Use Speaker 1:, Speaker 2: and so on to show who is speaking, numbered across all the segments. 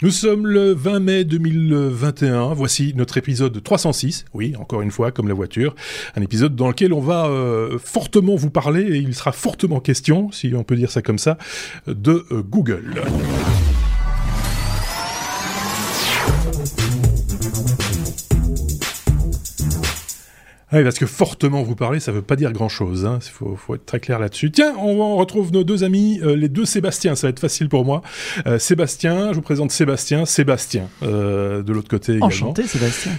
Speaker 1: Nous sommes le 20 mai 2021. Voici notre épisode 306. Oui, encore une fois, comme la voiture. Un épisode dans lequel on va euh, fortement vous parler, et il sera fortement question, si on peut dire ça comme ça, de euh, Google. Oui, parce que fortement vous parler, ça veut pas dire grand-chose. Il hein. faut, faut, être très clair là-dessus. Tiens, on, retrouve nos deux amis, euh, les deux Sébastien. Ça va être facile pour moi. Euh, Sébastien, je vous présente Sébastien. Sébastien, euh, de l'autre côté également.
Speaker 2: Enchanté, Sébastien.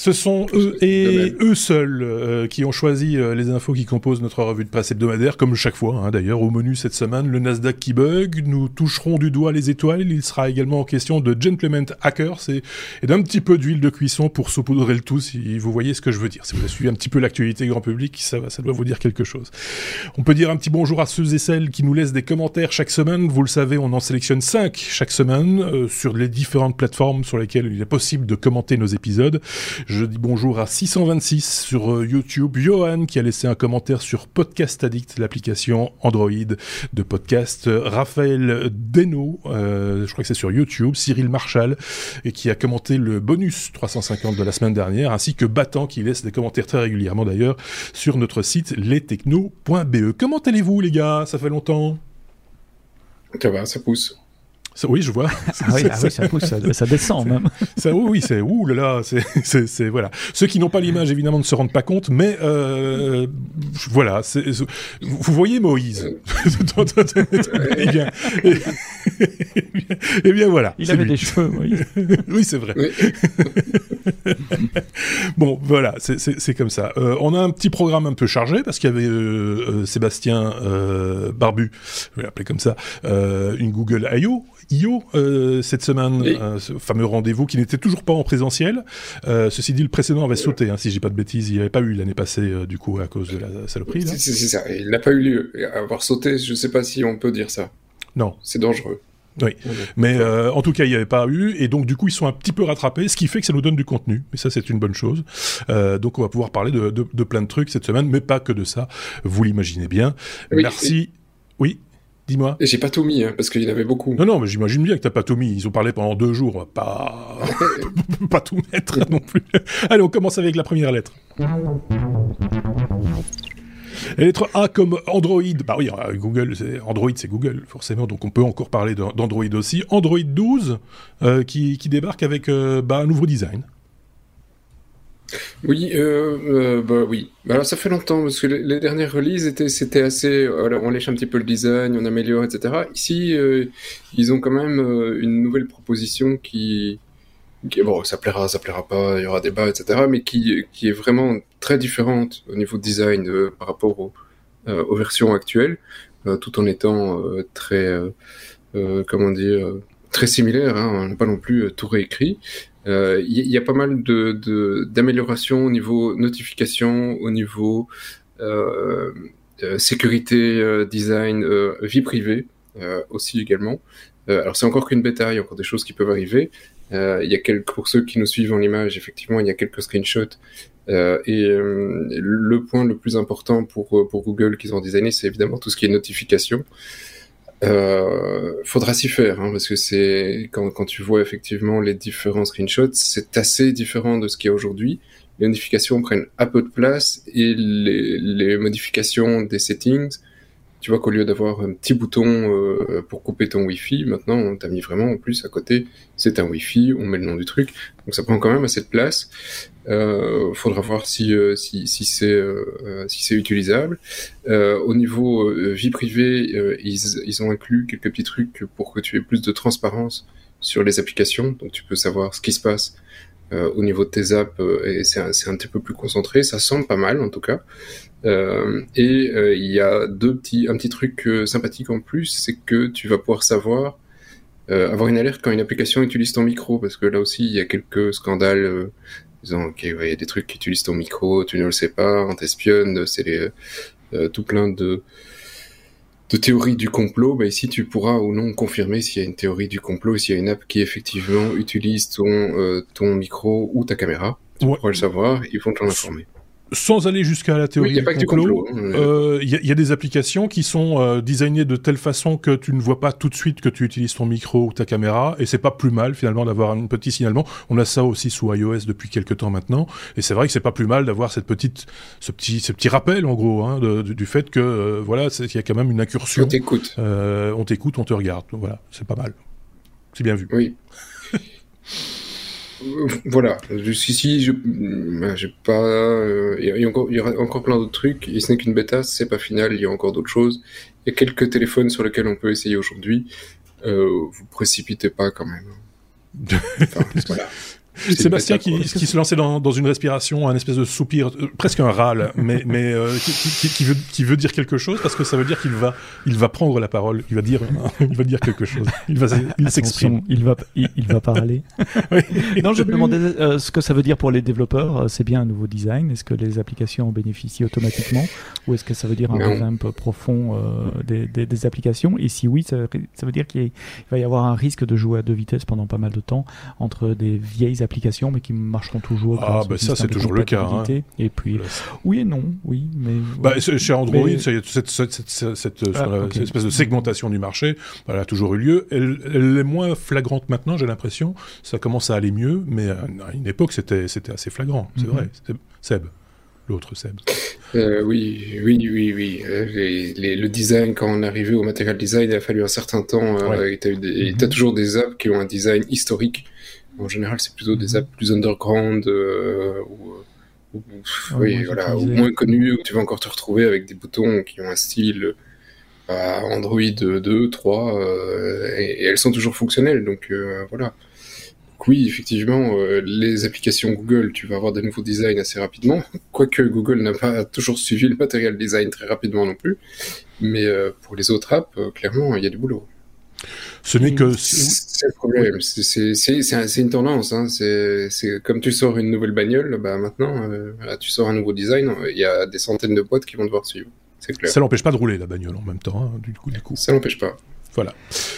Speaker 1: Ce sont eux et eux seuls euh, qui ont choisi euh, les infos qui composent notre revue de presse hebdomadaire, comme chaque fois. Hein, D'ailleurs, au menu cette semaine, le Nasdaq qui bug. Nous toucherons du doigt les étoiles. Il sera également en question de Gentleman Hackers et, et d'un petit peu d'huile de cuisson pour saupoudrer le tout, si vous voyez ce que je veux dire. Si vous avez suivi un petit peu l'actualité grand public, ça, ça doit vous dire quelque chose. On peut dire un petit bonjour à ceux et celles qui nous laissent des commentaires chaque semaine. Vous le savez, on en sélectionne 5 chaque semaine euh, sur les différentes plateformes sur lesquelles il est possible de commenter nos épisodes. Je dis bonjour à 626 sur euh, YouTube. Johan qui a laissé un commentaire sur Podcast Addict, l'application Android de podcast. Raphaël Deno, euh, je crois que c'est sur YouTube. Cyril Marshall et qui a commenté le bonus 350 de la semaine dernière, ainsi que Battant qui laisse des commentaires très régulièrement d'ailleurs sur notre site lestechno.be. Comment allez-vous les gars? Ça fait longtemps?
Speaker 3: Ça va, ça pousse
Speaker 1: oui, je vois.
Speaker 2: Ah oui, ah ça pousse, ça, descend même.
Speaker 1: Ça, oui, oui, c'est ouh là là, c'est voilà. Ceux qui n'ont pas l'image évidemment ne se rendent pas compte, mais euh, voilà, vous voyez Moïse. eh, bien, eh, bien, voilà.
Speaker 2: Il avait des cheveux, Moïse.
Speaker 1: oui, c'est vrai. bon, voilà, c'est comme ça. Euh, on a un petit programme un peu chargé parce qu'il y avait euh, Sébastien Barbu, je vais l'appeler comme ça, une Google I.O. IO euh, cette semaine, euh, ce fameux rendez-vous qui n'était toujours pas en présentiel. Euh, ceci dit, le précédent avait sauté, hein, si j'ai pas de bêtises, il n'y avait pas eu l'année passée du coup à cause de la saloperie.
Speaker 3: C'est ça, il n'a pas eu lieu. Avoir sauté, je ne sais pas si on peut dire ça.
Speaker 1: Non.
Speaker 3: C'est dangereux.
Speaker 1: Oui, mais en tout cas, il n'y avait pas eu, et donc du coup, ils sont un petit peu rattrapés, ce qui fait que ça nous donne du contenu, et ça, c'est une bonne chose. donc, on va pouvoir parler de, de, plein de trucs cette semaine, mais pas que de ça, vous l'imaginez bien. Merci. Oui. Dis-moi.
Speaker 3: Et j'ai pas tout mis, hein, parce qu'il y en avait beaucoup.
Speaker 1: Non, non, mais j'imagine bien que t'as pas tout mis. Ils ont parlé pendant deux jours. Pas, pas tout mettre non plus. Allez, on commence avec la première lettre. La lettre A comme Android. Bah oui, euh, Google, Android, c'est Google, forcément. Donc on peut encore parler d'Android aussi. Android 12 euh, qui, débarque avec euh, bah, un nouveau design.
Speaker 3: Oui, euh, euh, bah oui. Alors ça fait longtemps parce que les, dernières releases étaient c'était assez. on lèche un petit peu le design, on améliore, etc. Ici, euh, ils ont quand même une nouvelle proposition qui, bon, ça plaira, ça plaira pas, il y aura débat, etc. Mais qui qui est vraiment très différente au niveau design par rapport aux versions actuelles, tout en étant très, comment dire, très similaire. Hein, on n'a pas non plus tout réécrit. Il euh, y, a pas mal d'améliorations au niveau notification, au niveau euh, euh sécurité, design, vie privée aussi également. alors c'est encore qu'une bêta, il y a encore des choses qui peuvent arriver. Il y a pour ceux qui nous suivent en image, effectivement, il y a quelques screenshots. et le point le plus important pour, pour Google qu'ils ont designé, c'est évidemment tout ce qui est notification. Euh, faudra s'y faire, hein, parce que c'est quand, quand tu vois effectivement les différents screenshots, c'est assez différent de ce qu'il y a aujourd'hui. Les notifications prennent un peu de place et les, les modifications des settings tu vois qu'au lieu d'avoir un petit bouton euh, pour couper ton Wi-Fi, maintenant on t'a mis vraiment en plus à côté, c'est un Wi-Fi, on met le nom du truc, donc ça prend quand même assez de place. Euh, faudra voir si euh, euh, si c'est utilisable. au niveau vie privée, ils, ont inclus quelques petits trucs pour que tu aies plus de transparence sur les applications, donc tu peux savoir ce qui se passe au niveau de tes apps et c'est un, petit peu plus concentré. Ça semble pas mal en tout cas. Euh, et euh, il y a un petit truc euh, sympathique en plus, c'est que tu vas pouvoir savoir avoir une alerte quand une application utilise ton micro, parce que là aussi il y a quelques scandales disant ok il y a des trucs qui utilisent ton micro, tu ne le sais pas, on t'espionne, c'est tout plein de de théories du complot, bah ici tu pourras ou non confirmer s'il y a une théorie du complot, s'il y a une app qui effectivement utilise ton, ton micro ou ta caméra. Tu pourras le savoir, ils vont t'en informer.
Speaker 1: Sans aller jusqu'à la théorie
Speaker 3: Oui, y a
Speaker 1: du
Speaker 3: pas
Speaker 1: complot, euh, il y, a- il y a des applications qui sont euh, designées de telle façon que tu ne vois pas tout de suite que tu utilises ton micro ou ta caméra, et c'est pas plus mal finalement d'avoir un petit signalement. On a ça aussi sous iOS depuis quelques temps maintenant, et c'est vrai que c'est pas plus mal d'avoir cette petite, ce petit, ce petit rappel en gros hein, de- de- du fait que euh, voilà, qu'il y a quand même une incursion.
Speaker 3: On t'écoute.
Speaker 1: Euh, on t'écoute, on te regarde. Voilà, c'est pas mal. C'est bien vu.
Speaker 3: Oui. Voilà, jusqu'ici, je euh, j'ai pas. euh, Il y, a- il y a encore- il y aura encore plein d'autres trucs, et ce n'est qu'une bêta, c'est pas final, il y a encore d'autres choses. Il y a quelques téléphones sur lesquels on peut essayer aujourd'hui. Euh, vous précipitez pas quand même. Enfin, voilà.
Speaker 1: Sébastien qui, qui se lançait dans, dans une respiration, un espèce de soupir, euh, presque un râle, mais, mais euh, qui, qui- qui veut, qui veut dire quelque chose parce que ça veut dire qu'il va, il va prendre la parole, il va dire, il va dire quelque chose, il va, il s'exprime.
Speaker 2: Il va, il, il va parler. non, je me demandais euh, ce que ça veut dire pour les développeurs. C'est bien un nouveau design. Est-ce que les applications en bénéficient automatiquement ou est-ce que ça veut dire un revamp profond euh, des, des- des applications? Et si oui, ça, ça veut dire qu'il va y avoir un risque de jouer à deux vitesses pendant pas mal de temps entre des vieilles applications mais qui marcheront toujours.
Speaker 1: Ah, bah ça, c'est toujours le cas, hein.
Speaker 2: Et puis, oui et non, oui, mais.
Speaker 1: Bah, chez Android,
Speaker 2: Mais-
Speaker 1: ça y est, cette, cette, cette, cette- cette- ce
Speaker 2: Ah,
Speaker 1: a- cette espèce de segmentation du marché, bah, elle a toujours eu lieu. Elle, elle est moins flagrante maintenant, j'ai l'impression. Ça commence à aller mieux, mais à une époque, c'était c'était assez flagrant. C'est
Speaker 2: Mhm.
Speaker 1: vrai. C'est- Seb, l'autre Seb.
Speaker 3: Euh, oui, oui, oui, oui. Euh, les- les- le design, quand on est arrivé au material design, il a fallu un certain temps. Euh,
Speaker 1: Ouais.
Speaker 3: et t'as eu des- et
Speaker 2: Mhm.
Speaker 3: toujours des apps qui ont un design historique. En général, c'est plutôt des apps plus underground euh, ou, ou- ou- oui,
Speaker 2: moins
Speaker 3: voilà,
Speaker 2: utilisées.
Speaker 3: moins connues, où tu vas encore te retrouver avec des boutons qui ont un style euh, Android 2, 3, euh, et, et elles sont toujours fonctionnelles. Donc euh, voilà. Donc oui, effectivement, euh, les applications Google, tu vas avoir des nouveaux designs assez rapidement. Quoique Google n'a pas toujours suivi le matériel design très rapidement non plus. Mais euh, pour les autres apps, euh, clairement, il y a du boulot.
Speaker 1: Ce n'est que.
Speaker 3: C'est le problème. C'est- C'est c'est- c'est un- c'est une tendance. Hein. C'est comme tu sors une nouvelle bagnole, bah maintenant, euh, tu sors un nouveau design, il y a des centaines de boîtes qui vont devoir suivre. C'est clair.
Speaker 1: Ça l'empêche pas de rouler la bagnole en même temps, hein, du coup. Du coup.
Speaker 3: Ça n'empêche pas.
Speaker 1: Voilà.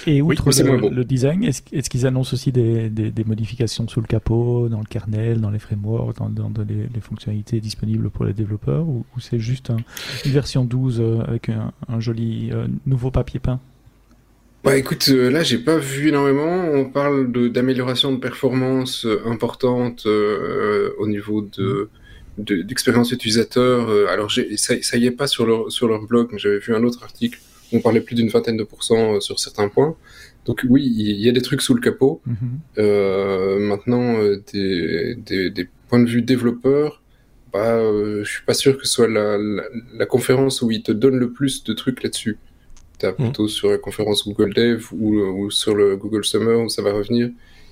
Speaker 2: Et
Speaker 3: Oui,
Speaker 2: outre
Speaker 3: c'est
Speaker 2: le, le design, est-ce qu'ils annoncent aussi des, des, des modifications sous le capot, dans le kernel, dans les frameworks, dans, dans- dans les, les fonctionnalités disponibles pour les développeurs, ou, ou c'est juste un- une version 12 euh, avec un, un joli euh, nouveau papier peint?
Speaker 3: Bah écoute, euh, là j'ai pas vu énormément. On parle de- d'amélioration de, performance euh, importante euh, au niveau de de- d'expérience utilisateur. Euh, alors j'ai- ça, ça y est pas sur leur sur leur blog, mais j'avais vu un autre article où on parlait plus d'une vingtaine de pourcents sur certains points. Donc oui, il y a des trucs sous le capot. Euh, maintenant, des, des, des points de vue développeurs, bah, je suis pas sûr que ce soit la, la, la conférence où ils te donnent le plus de trucs là-dessus. T'as plutôt sur la conférence Google Dev ou, ou sur le Google Summer où ça va revenir.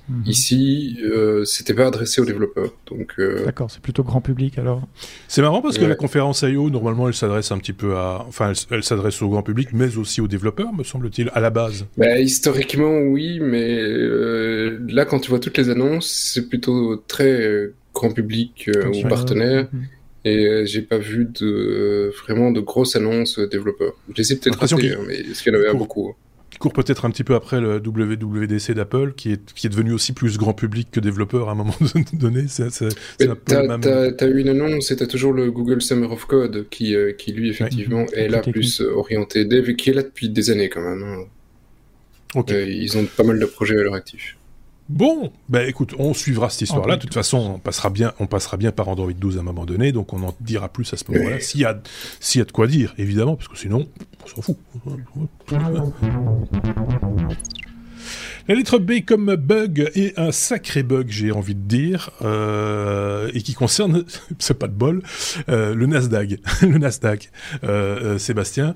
Speaker 2: Mhm.
Speaker 3: Ici, euh, c'était pas adressé aux développeurs. Donc, euh,
Speaker 2: D'accord, c'est plutôt grand public alors.
Speaker 1: C'est marrant parce que
Speaker 3: Ouais.
Speaker 1: la conférence I.O., normalement, elle s'adresse un petit peu à. Enfin, elle, s'adresse au grand public, mais aussi aux développeurs, me semble-t-il, à la base.
Speaker 3: bah, historiquement, oui, mais euh, là, quand tu vois toutes les annonces, c'est plutôt très euh, grand public euh, ou
Speaker 2: Attention.
Speaker 3: Et euh, j'ai pas vu de vraiment de grosses annonces euh, développeurs. Je les ai peut-être ratées, hein, mais est-ce qu'il y en avait beaucoup
Speaker 1: Qui court peut-être un petit peu après le WWDC d'Apple, qui est, qui est devenu aussi plus grand public que développeur à un moment donné.
Speaker 3: T'as eu une annonce et t'as toujours le Google Summer of Code qui, euh, qui lui, effectivement,
Speaker 2: Ouais.
Speaker 3: est là
Speaker 2: Plus
Speaker 3: plus orienté dev qui est là depuis des années quand même. hein. Euh, ils ont pas mal de projets à leur actif.
Speaker 1: Bon, bah écoute, on suivra cette histoire-là. De toute façon, on passera bien, on passera bien par Android 12 à un moment donné, donc on en dira plus à ce moment-là. S'il y a, s'il y a de quoi dire, évidemment, parce que sinon, on s'en fout. La lettre B comme bug est un sacré bug, j'ai envie de dire, euh, et qui concerne, c'est pas de bol, euh, le Nasdaq. le Nasdaq, euh, Sébastien.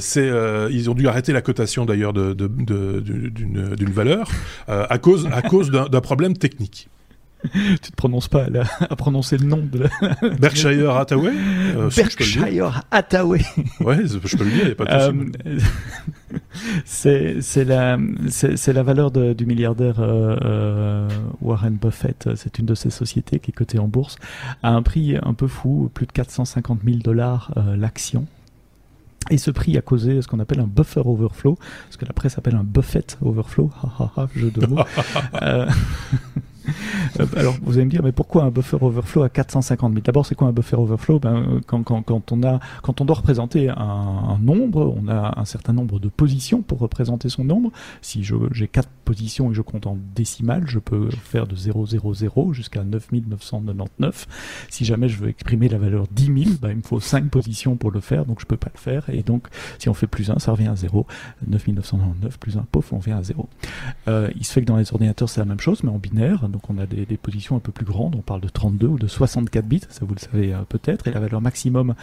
Speaker 1: C'est, ils ont dû arrêter la cotation d'ailleurs de, d'une, valeur à cause, à cause d'un, problème technique.
Speaker 2: Tu te prononces pas à prononcer le nom de la.
Speaker 1: Berkshire Hathaway euh.
Speaker 2: Berkshire Hathaway.
Speaker 1: Ouais, je peux le dire, il n'y a pas de souci.
Speaker 2: Euh, c'est c'est la c'est c'est la valeur de- du milliardaire euh, euh, Warren Buffett. C'est une de ses sociétés qui est cotée en bourse à un prix un peu fou, plus de 450 000 dollars euh, l'action. Et ce prix a causé ce qu'on appelle un buffer overflow, ce que la presse appelle un Buffett overflow, ha ha ha, jeu de mots. Euh, Euh, alors, vous allez me dire, mais pourquoi un buffer overflow à 450 000 D'abord, c'est quoi un buffer overflow? Ben, quand, quand, on a, quand on doit représenter un, nombre, on a un certain nombre de positions pour représenter son nombre. Si j'ai quatre positions et je compte en décimales, je peux faire de 000 jusqu'à 9999. Si jamais je veux exprimer la valeur 10 000, ben, il me faut 5 positions pour le faire, donc je peux pas le faire. Et donc, si on fait plus 1, ça revient à 0. 9999 plus 1, pof, on revient à 0. Euh, il se fait que dans les ordinateurs, c'est la même chose, mais en binaire. On a des, positions un peu plus grandes. On parle de 32 ou de 64 bits, ça vous le savez euh, peut-être. Et la valeur maximum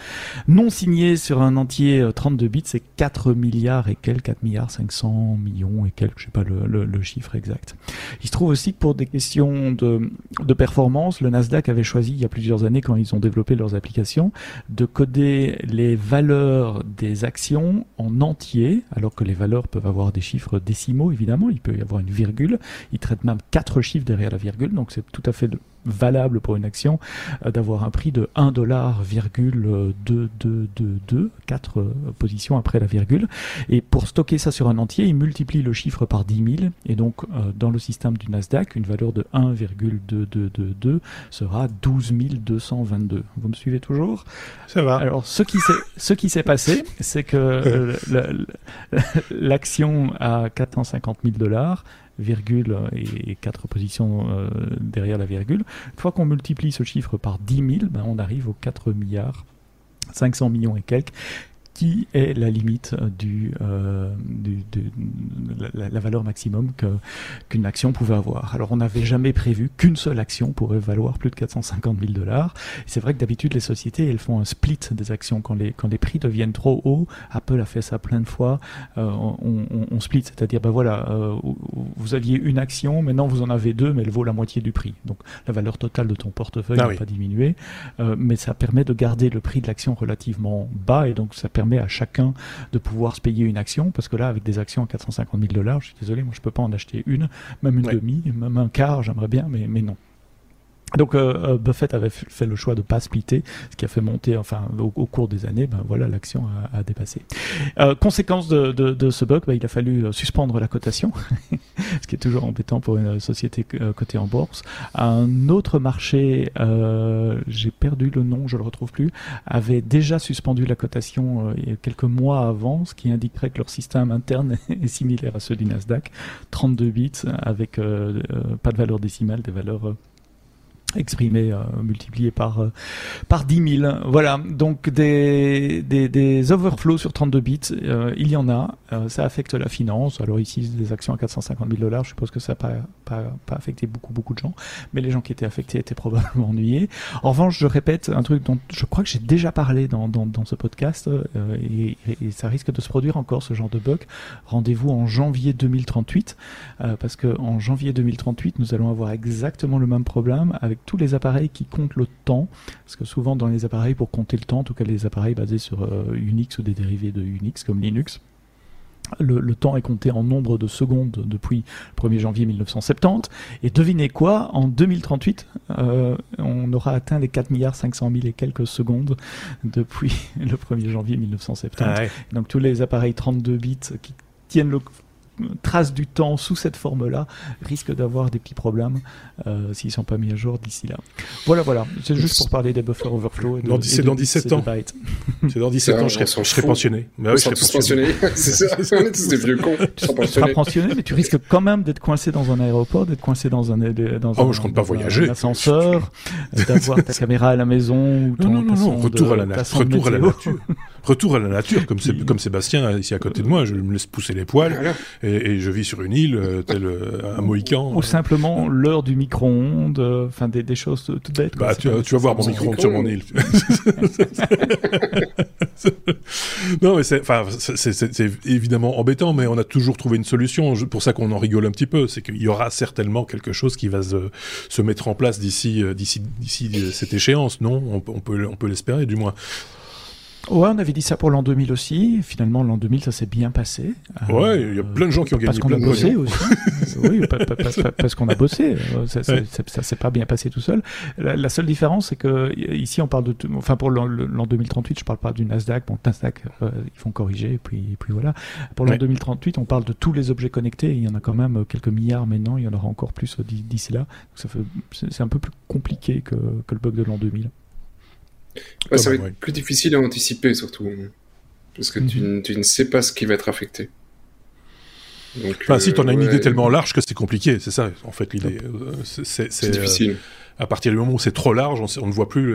Speaker 2: non signée sur un entier 32 euh, bits, c'est 4 milliards et quelques, 4 milliards 500 millions et quelques, je sais pas le, chiffre exact. Il se trouve aussi que pour des questions de, performance, le Nasdaq avait choisi il y a plusieurs années, quand ils ont développé leurs applications, de coder les valeurs des actions en entier, alors que les valeurs peuvent avoir des chiffres décimaux, évidemment, il peut y avoir une virgule, ils traitent même quatre chiffres derrière la virgule, donc c'est tout à fait valable pour une action euh, d'avoir un prix de 1,2222, 4 euh, positions après la virgule. Et pour stocker ça sur un entier, il multiplie le chiffre par 10 000. Et donc, euh, dans le système du Nasdaq, une valeur de 1,2222 sera 12 222. Vous me suivez toujours?
Speaker 1: Ça va.
Speaker 2: Alors, ce qui s'est, ce qui s'est passé, c'est que l'action à 450 000 dollars virgule et quatre positions euh, derrière la virgule. Une fois qu'on multiplie ce chiffre par 10 000, ben on arrive aux 4 milliards 500 millions et quelques qui est la limite euh, du, euh, du de, la, la, valeur maximum que qu'une action pouvait avoir. Alors on n'avait jamais prévu qu'une seule action pourrait valoir plus de 450 000 dollars. C'est vrai que d'habitude les sociétés elles font un split des actions quand les quand les prix deviennent trop hauts. Apple a fait ça plein de fois. Euh, on, on, on, split, c'est-à-dire ben voilà, euh, vous aviez une action, maintenant vous en avez deux, mais elle vaut la moitié du prix. Donc la valeur totale de ton portefeuille ah n'a pas diminué, euh, mais ça permet de garder le prix de l'action relativement bas et donc ça permet permet à chacun de pouvoir se payer une action, parce que là, avec des actions à 450 000 dollars, je suis désolé, moi je peux pas en acheter une, même une demi, même un quart, j'aimerais bien, mais, mais non. Donc euh, euh, Buffett avait fait le choix de pas splitter, ce qui a fait monter, enfin au, cours des années, ben voilà, l'action a, dépassé. Euh, conséquence de, ce bug, ben, il a fallu suspendre la cotation, ce qui est toujours embêtant pour une société cotée en bourse. Un autre marché, j'ai perdu le nom, je le retrouve plus, avait déjà suspendu la cotation quelques mois avant, ce qui indiquerait que leur système interne est similaire à ceux du Nasdaq, 32 bits avec pas de valeur décimale, des valeurs exprimé euh, multiplié par euh, par 10 000 voilà. Donc des, des, overflows sur 32 bits euh, il y en a. Ça affecte la finance. Alors ici des actions à 450 000 dollars. Je suppose que ça n'a pas, pas, affecté beaucoup beaucoup de gens. Mais les gens qui étaient affectés étaient probablement ennuyés. En revanche je répète un truc dont je crois que j'ai déjà parlé dans, dans, dans ce podcast et, et, ça risque de se produire encore ce genre de bug. Rendez-vous en janvier 2038 parce que en janvier 2038 nous allons avoir exactement le même problème avec tous les appareils qui comptent le temps, parce que souvent dans les appareils pour compter le temps, en tout cas les appareils basés sur euh, Unix ou des dérivés de Unix comme Linux, le, le, temps est compté en nombre de secondes depuis le 1er janvier 1970. Et devinez quoi, en 2038, euh, on aura atteint les 4 milliards 500 000 et quelques secondes depuis le 1er janvier 1970. Ah ouais. Donc tous les appareils 32 bits qui tiennent le trace du temps sous cette forme-là risque d'avoir des petits problèmes euh, s'ils sont pas mis à jour d'ici là. Voilà, voilà. C'est juste pour parler des buffer overflow.
Speaker 1: C'est dans, 17 ans. C'est dans 17 ans, je serai, je serai pensionné.
Speaker 3: Mais oui, je serai pensionné. c'est ça. On est tous des vieux cons.
Speaker 2: Tu seras pensionné, mais tu risques quand même d'être coincé dans un aéroport, d'être coincé dans un, dans
Speaker 1: oh,
Speaker 2: un,
Speaker 1: je compte pas voyager.
Speaker 2: Un ascenseur, d'avoir ta caméra à la maison ou ton
Speaker 1: non, non, non, retour à la, retour à la nature. Retour à la nature, comme, comme Sébastien ici à côté de moi, je me laisse pousser les poils et, et je vis sur une île, euh, tel euh, un Mohican.
Speaker 2: Ou simplement l'heure du micro-ondes, euh, enfin des, des, choses toutes bêtes.
Speaker 1: Bah, tu, tu, vas voir mon micro-ondes sur mon île. non, mais c'est, évidemment embêtant, mais on a toujours trouvé une solution. Pour ça qu'on en rigole un petit peu, c'est qu'il y aura certainement quelque chose qui va se, se mettre en place d'ici, d'ici, d'ici cette échéance. Non, on, on peut, on peut l'espérer, du moins.
Speaker 2: Ouais, on avait dit ça pour l'an 2000 aussi. Finalement, l'an 2000, ça s'est bien passé.
Speaker 1: Ouais, il y a plein de gens qui ont gagné
Speaker 2: Parce qu'on a bossé aussi. oui, parce qu'on a bossé. Ça, ça, s'est pas bien passé tout seul. La, seule différence, c'est que ici, on parle de. Enfin, pour l'an 2038, je parle pas du Nasdaq. Bon, Nasdaq, euh, ils font corriger, et puis, puis voilà. Pour l'an 2038, on parle de tous les objets connectés. Il y en a quand même quelques milliards maintenant. Il y en aura encore plus d'ici là. C'est un peu plus compliqué que, que le bug de l'an 2000
Speaker 3: ça va être plus difficile à anticiper, surtout. Parce que tu, mhm. tu, ne sais pas ce qui va être affecté.
Speaker 1: Donc, enfin, si tu en as une idée tellement large que c'est compliqué, c'est ça, en fait, l'idée. Euh,
Speaker 3: c'est difficile. Euh,
Speaker 1: à partir du moment où c'est trop large, on, ne voit plus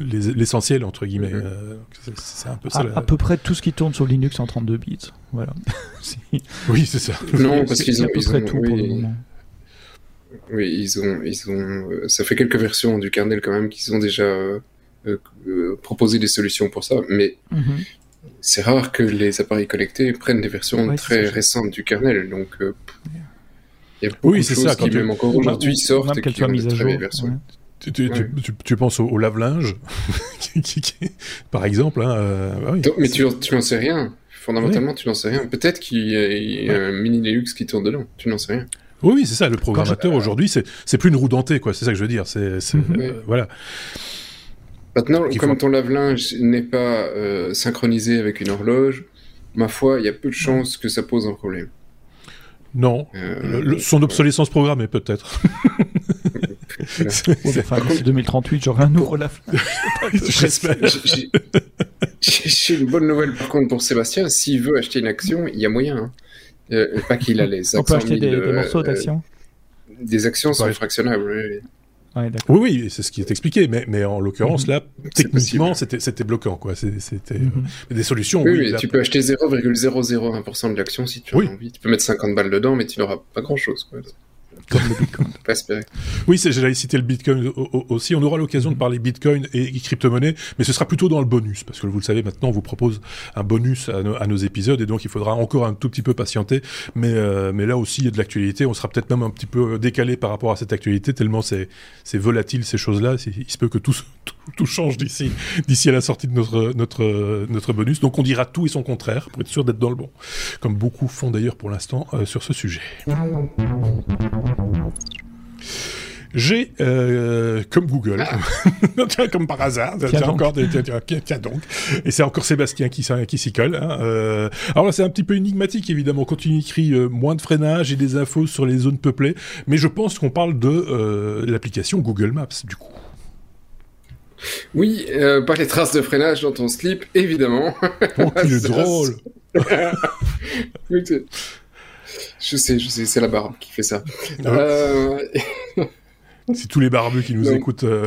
Speaker 1: l'essentiel, entre guillemets. Mhm. Euh,
Speaker 2: c'est un peu ça. À, peu près tout ce qui tourne sur Linux en 32 bits. Voilà.
Speaker 1: oui, c'est ça.
Speaker 3: Non, parce qu'ils ont. à peu près tout pour le moment. Oui, ils ont, ils ont, euh, ça fait quelques versions du kernel quand même qu'ils ont déjà euh, euh, proposé des solutions pour ça, mais mhm. c'est rare que les appareils connectés prennent des versions très récentes du kernel, donc il y a beaucoup oui, de choses qui même encore aujourd'hui sortent et qui ont des très versions.
Speaker 1: Tu, tu, tu, penses au, lave-linge, par exemple. Hein,
Speaker 3: bah oui. Mais tu, tu n'en sais rien. Fondamentalement, tu n'en sais rien. Peut-être qu'il y a, un mini Linux qui tourne dedans. Tu n'en sais rien.
Speaker 1: Oui, c'est ça. Le programmateur aujourd'hui, c'est plus une roue dentée, quoi. C'est ça que je veux dire. C'est mhm. euh, voilà.
Speaker 3: Maintenant, comme ton lave-linge n'est pas euh, synchronisé avec une horloge, ma foi, il y a peu de chances que ça pose un problème.
Speaker 1: Non. Euh, son obsolescence programmée, peut-être.
Speaker 2: enfin, 2038, j'aurai un nouveau lave-linge.
Speaker 3: J'ai une bonne nouvelle, par contre, pour Sébastien. S'il veut acheter une action, il y a moyen. Hein. Euh, pas qu'il a les actions.
Speaker 2: On peut acheter des, morceaux d'actions
Speaker 3: Des actions sont fractionnables, oui.
Speaker 1: oui, oui, c'est ce qui est expliqué, mais, mais en l'occurrence, mhm. là, techniquement, c'était bloquant, quoi. C'était mhm. des solutions.
Speaker 3: Oui, oui tu peux acheter 0,001% de l'action si tu as envie. Tu peux mettre 50 balles dedans, mais tu n'auras pas grand-chose.
Speaker 2: Comme le Bitcoin.
Speaker 1: Oui, j'allais citer le Bitcoin aussi. On aura l'occasion de parler Bitcoin et crypto-monnaie, mais ce sera plutôt dans le bonus, parce que vous le savez maintenant, on vous propose un bonus à, nos épisodes, et donc il faudra encore un tout petit peu patienter. Mais, euh, mais là aussi, il y a de l'actualité. On sera peut-être même un petit peu décalé par rapport à cette actualité, tellement c'est volatile ces choses-là. Il se peut que tout, tout, change d'ici d'ici à la sortie de notre, notre, notre bonus. Donc on dira tout et son contraire pour être sûr d'être dans le bon, comme beaucoup font d'ailleurs pour l'instant euh, sur ce sujet. J'ai, euh, comme Google, ah. comme par hasard, tiens, encore, tiens, donc, et c'est encore Sébastien qui, qui s'y colle. Hein, euh. alors là, c'est un petit peu énigmatique, évidemment, quand il écrit euh, moins de freinage et des infos sur les zones peuplées, mais je pense qu'on parle de l'application Google Maps, du coup.
Speaker 3: Oui, pas les traces de freinage dans ton slip, évidemment.
Speaker 1: Oh, qu'il est drôle
Speaker 3: Je sais, je sais, c'est la barbe qui fait ça. Ah euh...
Speaker 1: C'est tous les barbus qui nous écoutent. Euh,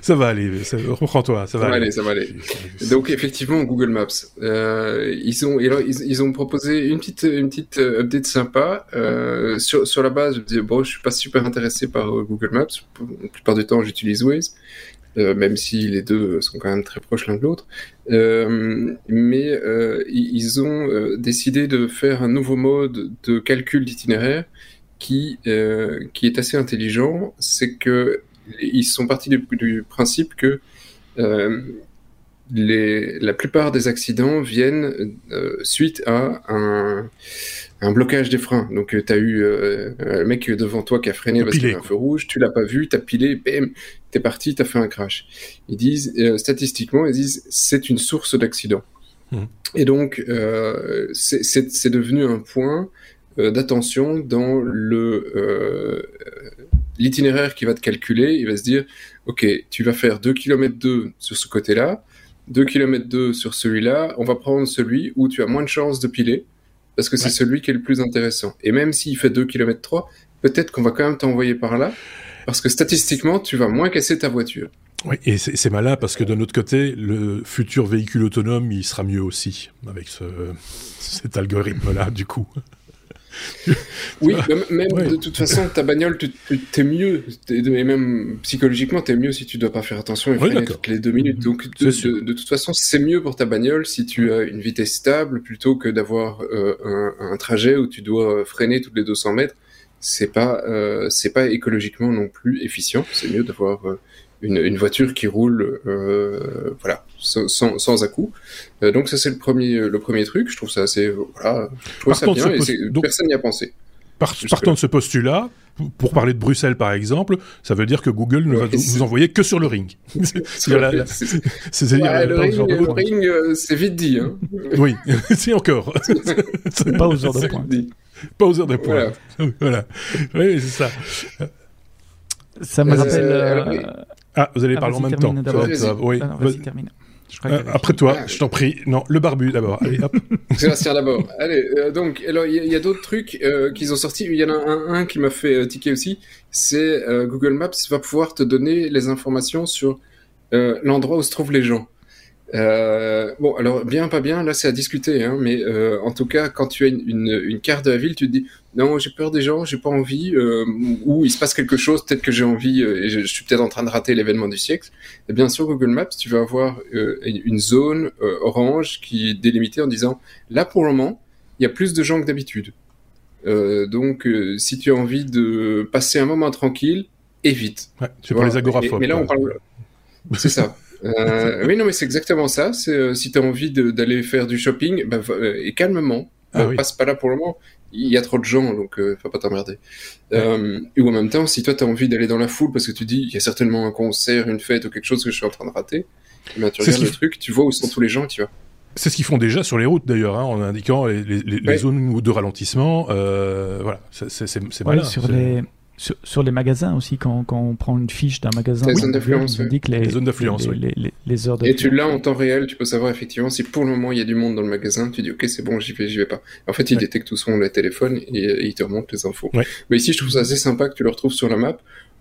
Speaker 1: ça va aller, reprends-toi, ça, va
Speaker 3: aller. Ça va aller, Donc effectivement, Google Maps, euh, ils ont ils, ont proposé une petite une petite euh, update sympa euh, sur sur la base. Je me disais bon, je suis pas super intéressé par Google Maps. La plupart du temps, j'utilise Waze. Euh, même si les deux sont quand même très proches l'un de l'autre. Euh, mais euh, ils ont décidé de faire un nouveau mode de calcul d'itinéraire qui, qui est assez intelligent. C'est que ils sont partis du, du principe que les, la plupart des accidents viennent suite à un, un blocage des freins. Donc, tu as eu euh, un mec devant toi qui a freiné parce qu'il y avait un feu rouge, tu l'as pas vu, tu as pilé, bam, t'es parti, t'as fait un crash. Ils disent, euh, statistiquement, ils disent, c'est une source d'accident. Mmh. Et donc, euh, c'est devenu un point d'attention dans le l'itinéraire qui va te calculer. Il va se dire, OK, tu vas faire 2 km 2 sur ce côté-là, 2 km 2 sur celui-là, on va prendre celui où tu as moins de chances de piler parce que c'est celui qui est le plus intéressant. Et même s'il fait 2 km 3, peut-être qu'on va quand même t'envoyer par là, parce que statistiquement, tu vas moins casser ta voiture.
Speaker 1: Oui, et c'est malin parce que d'un autre côté, le futur véhicule autonome, il sera mieux aussi, avec ce, cet algorithme-là, du coup.
Speaker 3: oui, même de toute façon, ta bagnole, tu es mieux, et même psychologiquement, tu es mieux si tu dois pas faire attention et freiner toutes les deux minutes. Donc, de, toute façon, c'est mieux pour ta bagnole si tu as une vitesse stable plutôt que d'avoir euh, un, trajet où tu dois freiner toutes les 200 mètres. C'est pas, euh, c'est pas écologiquement non plus efficient. C'est mieux d'avoir euh, une, voiture qui roule, voilà, sans, sans, à coup. donc ça c'est le premier, le premier truc. Je trouve ça assez, voilà, je trouve ça bien et personne n'y a pensé.
Speaker 1: partant de ce postulat, pour parler de Bruxelles par exemple, ça veut dire que Google ne va vous envoyer que sur le ring.
Speaker 3: c'est le ring, euh, c'est vite dit. Hein.
Speaker 1: oui, c'est encore.
Speaker 2: pas aux heures de pointe.
Speaker 1: Pas aux heures de pointe. Voilà. Oui, c'est ça.
Speaker 2: Ça me rappelle. Euh,
Speaker 1: ah, vous allez ah, parler en même temps.
Speaker 2: Oui, vas-y, termine.
Speaker 1: Euh, après toi, ah, je t'en prie. Non, le barbu d'abord. Allez, hop.
Speaker 3: Sébastien d'abord. Allez, euh, donc, alors il y, a, d'autres trucs euh, qu'ils ont sortis. Il y en a un, un qui m'a fait tiquer aussi. C'est Google Maps va pouvoir te donner les informations sur l'endroit où se trouvent les gens. Euh, bon, alors bien, pas bien, là c'est à discuter, hein, mais euh, en tout cas, quand tu as une, une, une, carte de la ville, tu te dis non, j'ai peur des gens, j'ai pas envie, euh, ou il se passe quelque chose, peut-être que j'ai envie euh, et je, suis peut-être en train de rater l'événement du siècle. Et bien sûr, Google Maps, tu vas avoir euh, une zone orange qui est délimitée en disant là pour le moment, il y a plus de gens que d'habitude. donc, si tu as envie de passer un moment tranquille, évite.
Speaker 1: Ouais, c'est pour les agoraphobes.
Speaker 3: Mais, là, on parle. C'est ça. Euh, oui, non, mais c'est exactement ça. C'est euh, si tu as envie d'aller faire du shopping, bah, euh, et calmement, ah passe pas là pour le moment. Il y a trop de gens, donc faut pas t'emmerder. ou en même temps, si toi tu as envie d'aller dans la foule parce que tu dis il y a certainement un concert, une fête ou quelque chose que je suis en train de rater, ben, tu regardes le truc, tu vois où sont tous les gens et tu vois.
Speaker 1: C'est ce qu'ils font déjà sur les routes d'ailleurs, hein, en indiquant les, les, zones de ralentissement. voilà, c'est
Speaker 2: ouais, sur les sur, les magasins aussi, quand, quand, on prend une fiche d'un magasin,
Speaker 3: les zones d'influence,
Speaker 1: les, zones d'influence,
Speaker 2: les, les, heures
Speaker 3: Et tu l'as en temps réel, tu peux savoir effectivement si pour le moment il y a du monde dans le magasin, tu dis ok c'est bon j'y vais, j'y vais pas. En fait il détecte tout son le téléphone et, il te remonte les infos. Mais ici je trouve ça assez sympa que tu le retrouves sur la map.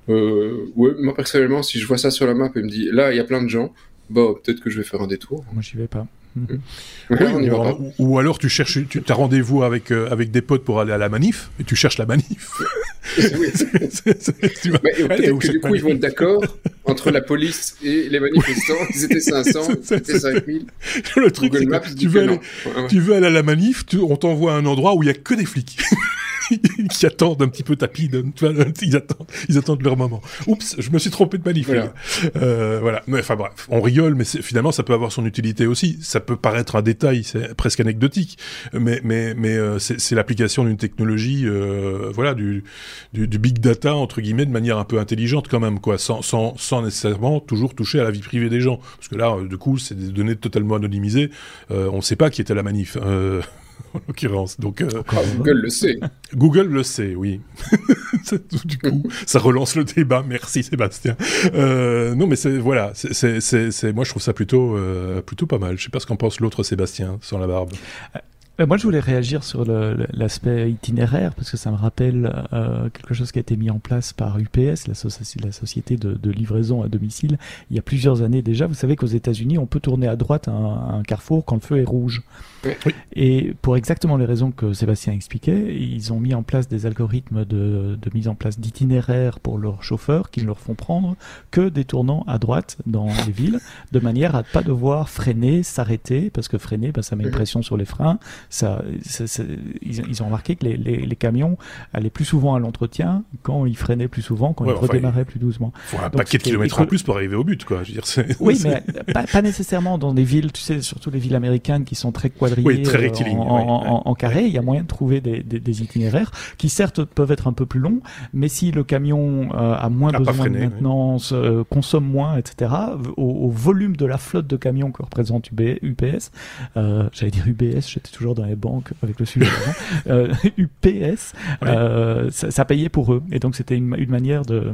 Speaker 3: Euh, ouais, moi personnellement si je vois ça sur la map et me dit là il y a plein de gens, bah peut-être que je vais faire un détour.
Speaker 2: Moi j'y vais pas.
Speaker 1: Ou, alors tu cherches, tu as rendez-vous avec euh, avec des potes pour aller à la manif et tu cherches la manif.
Speaker 3: oui, du coup ils vont être d'accord entre la police et les manifestants. Ils étaient 500, c'était 5000.
Speaker 1: Le truc, tu, veux aller, tu veux aller à la manif, on t'envoie à un endroit où il y a que des flics. qui attendent un petit peu tapis. Ils attendent, ils attendent leur moment. Oups, je me suis trompé de manif. Voilà. Euh, voilà. Mais enfin bref, on rigole, mais finalement ça peut avoir son utilité aussi. Ça peut paraître un détail, c'est presque anecdotique, mais mais mais euh, c'est l'application d'une technologie, euh, voilà, du, du, big data entre guillemets de manière un peu intelligente quand même, quoi, sans sans sans nécessairement toujours toucher à la vie privée des gens, parce que là, euh, du coup, c'est des données totalement anonymisées. On ne sait pas qui était à la manif. en l'occurrence. Donc euh,
Speaker 3: Google le sait.
Speaker 1: Google le sait, oui. du coup, ça relance le débat. Merci Sébastien. Euh, non, mais c'est voilà, c'est moi je trouve ça plutôt euh, plutôt pas mal. Je sais pas ce qu'en pense l'autre Sébastien sans la barbe.
Speaker 2: Euh, moi, je voulais réagir sur l'aspect itinéraire parce que ça me rappelle euh, quelque chose qui a été mis en place par UPS, la, la société de, de, livraison à domicile, il y a plusieurs années déjà. Vous savez qu'aux États-Unis, on peut tourner à droite à un, un, carrefour quand le feu est rouge. Et pour exactement les raisons que Sébastien expliquait, ils ont mis en place des algorithmes de, de mise en place d'itinéraires pour leurs chauffeurs qui ne leur font prendre que des tournants à droite dans les villes, de manière à ne pas devoir freiner, s'arrêter, parce que freiner, ben, ça met une pression sur les freins. Ça, ils, ont remarqué que les, les, les, camions allaient plus souvent à l'entretien quand ils freinaient plus souvent, quand ils redémarraient plus doucement.
Speaker 1: Il faut un paquet de kilomètres en plus pour arriver au but, quoi. Je veux dire,
Speaker 2: oui, mais pas, pas, nécessairement dans des villes, tu sais, surtout les villes américaines qui sont très quadrillées
Speaker 1: très
Speaker 2: euh, en, en, carré. Il y a moyen de trouver des, des, des, itinéraires qui certes peuvent être un peu plus longs, mais si le camion euh, a moins besoin de maintenance, euh, consomme moins, etc., au, au, volume de la flotte de camions que représente UPS, j'allais dire UBS, j'étais toujours dans les banques avec le sujet. UPS, ça, ça, payait pour eux, et donc c'était une, une, manière de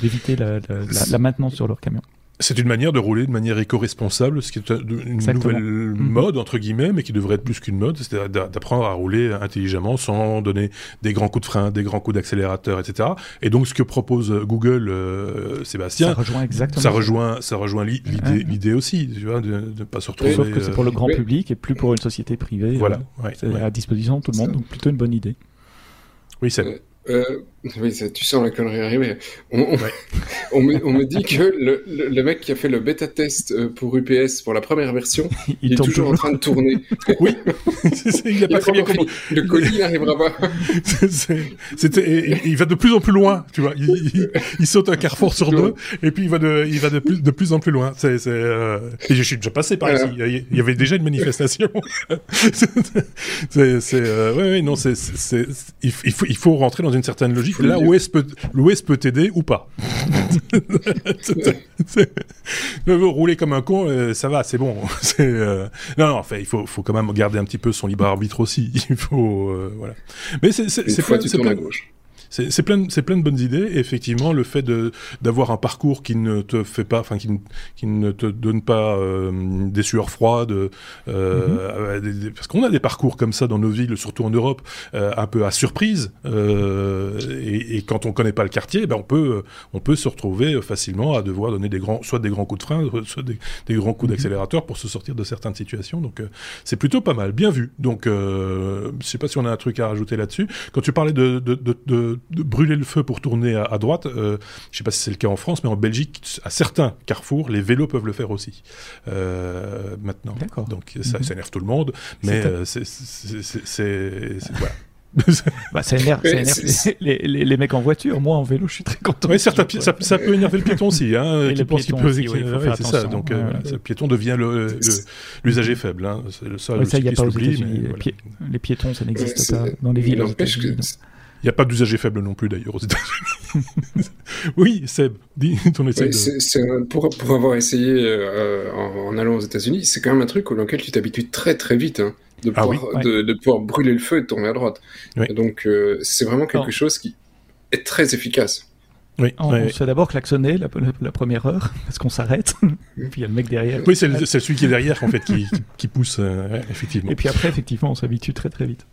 Speaker 2: d'éviter de, la, la, la maintenance sur leurs camions.
Speaker 1: C'est une manière de rouler de manière éco-responsable, ce qui est une nouvelle mhm. mode, entre guillemets, mais qui devrait être plus qu'une mode, c'est d'apprendre à rouler intelligemment sans donner des grands coups de frein, des grands coups d'accélérateur, etc. Et donc, ce que propose Google, euh, Sébastien,
Speaker 2: ça rejoint exactement.
Speaker 1: Ça rejoint, ça rejoint l'idée aussi, tu vois, de ne pas se retrouver.
Speaker 2: Sauf que c'est pour le grand public et plus pour une société privée.
Speaker 1: Voilà.
Speaker 2: Euh, c'est à disposition de tout le monde, donc plutôt une bonne idée.
Speaker 1: Oui, c'est
Speaker 3: Euh, oui, tu sens la connerie arriver. On, on, me, dit que le, le, mec qui a fait le bêta test euh, pour UPS pour la première version, il, est toujours en train de tourner.
Speaker 1: Oui, il n'a pas très bien compris.
Speaker 3: Le colis n'arrivera pas.
Speaker 1: C'était, il va de plus en plus loin, tu vois. Il, saute un carrefour sur deux, et puis il va de, il va de plus, de plus en plus loin. C'est, euh... Et je suis déjà passé par ici. Il y avait déjà une manifestation. c'est, euh... ouais, ouais, non, c'est, il, faut, il faut rentrer dans une certaine logique. Là, l'OS peut, peut t'aider ou pas. rouler comme un con, euh, ça va, c'est bon. Euh, non, non, fait, il faut, faut quand même garder un petit peu son libre arbitre aussi. Il faut, euh, voilà. Mais c'est, c'est, c'est pas, c'est pas, gauche. C'est plein, c'est plein de bonnes idées. effectivement, le fait de d'avoir un parcours qui ne te fait pas, enfin qui, qui ne te donne pas euh, des sueurs froides, euh, euh parce qu'on a des parcours comme ça dans nos villes, surtout en Europe, euh, un peu à surprise. Euh, et, et, quand on connaît pas le quartier, ben on peut on peut se retrouver facilement à devoir donner des grands, soit des grands coups de frein, soit des, des grands coups mhm. d'accélérateur pour se sortir de certaines situations. Donc c'est plutôt pas mal, bien vu. Donc je sais pas si on a un truc à rajouter là-dessus. Quand tu parlais de, de, de, de de brûler le feu pour tourner à, droite. Euh, je sais pas si c'est le cas en France, mais en Belgique, à certains carrefours, les vélos peuvent le faire aussi. Euh, maintenant. Donc ça, ça, énerve tout le monde, mais c'est voilà.
Speaker 2: bah, ça énerve, ça énerve les, les, les, mecs en voiture. Moi, en vélo, je suis très content.
Speaker 1: Oui, certes, ça, ça, peut énerver le piéton aussi. Hein, qui pense qu'il peut. Aussi, c'est ça. Donc, euh, le piéton devient l'usager le, faible. Hein. Le
Speaker 2: ça, il n'y a pas aux États-Unis. Les piétons, ça n'existe pas dans les villes.
Speaker 1: Il n'y a pas d'usager faible non plus d'ailleurs aux États-Unis. oui, Seb, dis ton essai.
Speaker 3: pour, pour, avoir essayé euh, en, allant aux États-Unis, c'est quand même un truc auquel tu t'habitues très très vite. Hein, de, ah pouvoir, de, pouvoir brûler le feu et de tourner à droite. donc euh, c'est vraiment quelque chose qui est très efficace.
Speaker 2: Oui, on, se fait d'abord klaxonner la, la, première heure parce qu'on s'arrête. puis il y a le mec derrière.
Speaker 1: Oui, c'est celui qui est derrière en fait qui, qui, pousse euh, effectivement.
Speaker 2: Et puis après, effectivement, on s'habitue très très vite.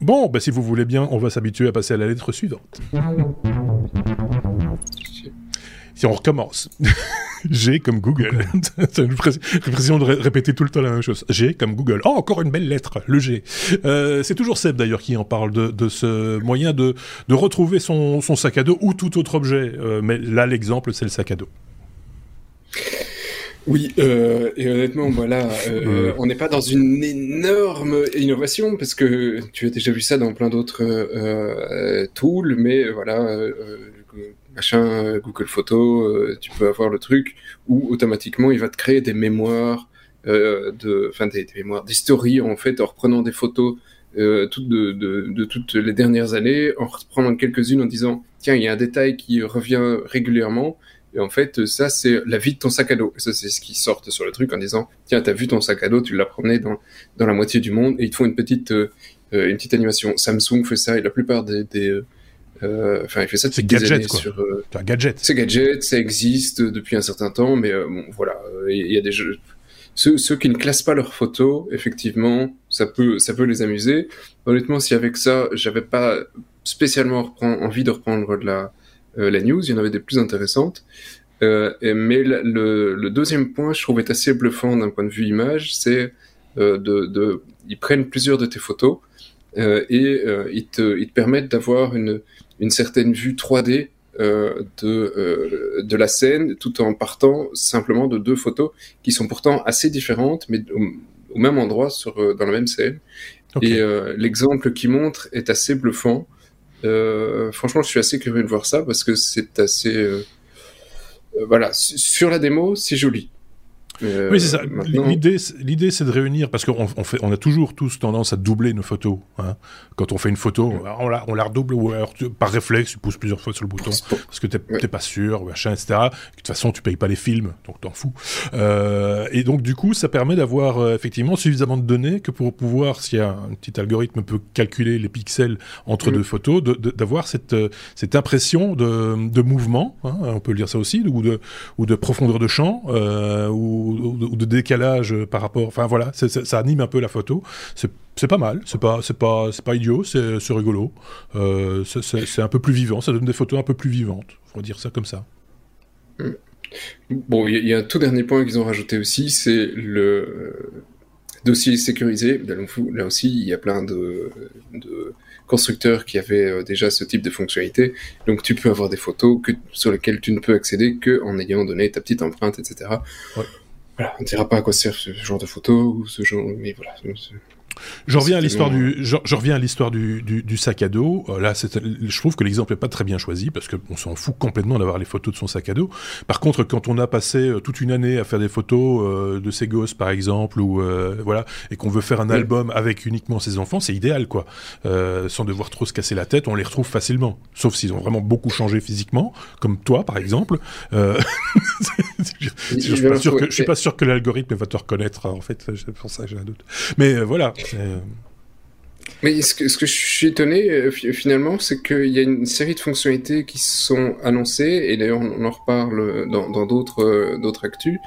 Speaker 1: Bon, bah, si vous voulez bien, on va s'habituer à passer à la lettre suivante. Si on recommence. G comme Google. C'est une de répéter tout le temps la même chose. G comme Google. Oh, encore une belle lettre, le G. Euh, c'est toujours Seb d'ailleurs qui en parle de, ce moyen de, retrouver son, sac à dos ou tout autre objet. Euh, mais là, l'exemple, c'est le sac à dos.
Speaker 3: Oui, euh, et honnêtement, voilà, euh, on n'est pas dans une énorme innovation parce que tu as déjà vu ça dans plein d'autres euh, tools, mais voilà, machin, Google Photos, tu peux avoir le truc où automatiquement il va te créer des mémoires, de, enfin des, mémoires d'historie en fait, en reprenant des photos toutes de, de, toutes les dernières années, en reprenant quelques-unes en disant tiens, il y a un détail qui revient régulièrement et en fait, ça, c'est la vie de ton sac à dos. Et ça, c'est ce qui sort sur le truc en disant, tiens, t'as vu ton sac à dos, tu l'as promené dans, dans la moitié du monde, et ils te font une petite, euh, une petite animation. Samsung fait ça, et la plupart des, des euh, enfin, il fait ça depuis
Speaker 1: des gadget, années quoi. sur.
Speaker 3: Euh,
Speaker 1: un gadget.
Speaker 3: C'est gadget, ça existe depuis un certain temps, mais bon, voilà, il y, a des jeux. Ceux, ceux, qui ne classent pas leurs photos, effectivement, ça peut, ça peut les amuser. Honnêtement, si avec ça, j'avais pas spécialement envie de reprendre de la, euh, la news, il y en avait des plus intéressantes. Euh, mais le, deuxième point, je trouve, est assez bluffant d'un point de vue image, c'est euh, de, ils prennent plusieurs de tes photos et ils te, permettent d'avoir une, certaine vue 3D de, de la scène, tout en partant simplement de deux photos qui sont pourtant assez différentes, mais au, même endroit sur, dans la même scène. Et l'exemple qui montre est assez bluffant. Euh, franchement, je suis assez curieux de voir ça parce que c'est assez. Euh, euh, voilà, sur la démo, c'est joli.
Speaker 1: Euh, oui, c'est ça. L'idée, c'est de réunir, parce qu'on on fait, on a toujours tous tendance à doubler nos photos. Hein. Quand on fait une photo, on la, on la redouble, ou alors par réflexe, tu pousses plusieurs fois sur le bouton, parce que t'es ouais. pas sûr, machin, etc. De toute façon, tu payes pas les films, donc t'en fous. Euh, et donc, du coup, ça permet d'avoir euh, effectivement suffisamment de données que pour pouvoir, si un petit algorithme peut calculer les pixels entre mm. deux photos, d'avoir cette, euh, cette impression de, de mouvement, hein, on peut dire ça aussi, ou de, ou de profondeur de champ, euh, ou ou, de décalage par rapport. Enfin voilà, ça anime un peu la photo. C'est pas mal, c'est pas, pas, pas idiot, c'est rigolo. Euh, c'est un peu plus vivant, ça donne des photos un peu plus vivantes. Faut dire ça comme ça.
Speaker 3: Bon, il y, a un tout dernier point qu'ils ont rajouté aussi, c'est le dossier sécurisé. Là aussi, il y a plein de, de constructeurs qui avaient euh, déjà ce type de fonctionnalité. Donc tu peux avoir des photos que, sur lesquelles tu ne peux accéder que en ayant donné ta petite empreinte, etc. Ouais. Voilà, on ne dira pas à quoi sert ce genre de photos ou ce genre, mais voilà.
Speaker 1: Je reviens à l'histoire du, je, reviens à l'histoire du, du, sac à dos. Euh, là, je trouve que l'exemple est pas très bien choisi parce qu'on s'en fout complètement d'avoir les photos de son sac à dos. Par contre, quand on a passé euh, toute une année à faire des photos euh, de ses gosses, par exemple, ou voilà, et qu'on veut faire un album avec uniquement ses enfants, c'est idéal, quoi. sans devoir trop se casser la tête, on les retrouve facilement. Sauf s'ils ont vraiment beaucoup changé physiquement, comme toi, par exemple. je, je, suis pas sûr que, je suis pas sûr que l'algorithme va te reconnaître. Hein, en fait, c'est pour ça que j'ai un doute. Mais voilà.
Speaker 3: Euh, Mais ce que, ce que, je suis étonné euh, finalement, c'est qu'il y a une série de fonctionnalités qui sont annoncées, et d'ailleurs on en reparle dans d'autres euh, d'autres actus,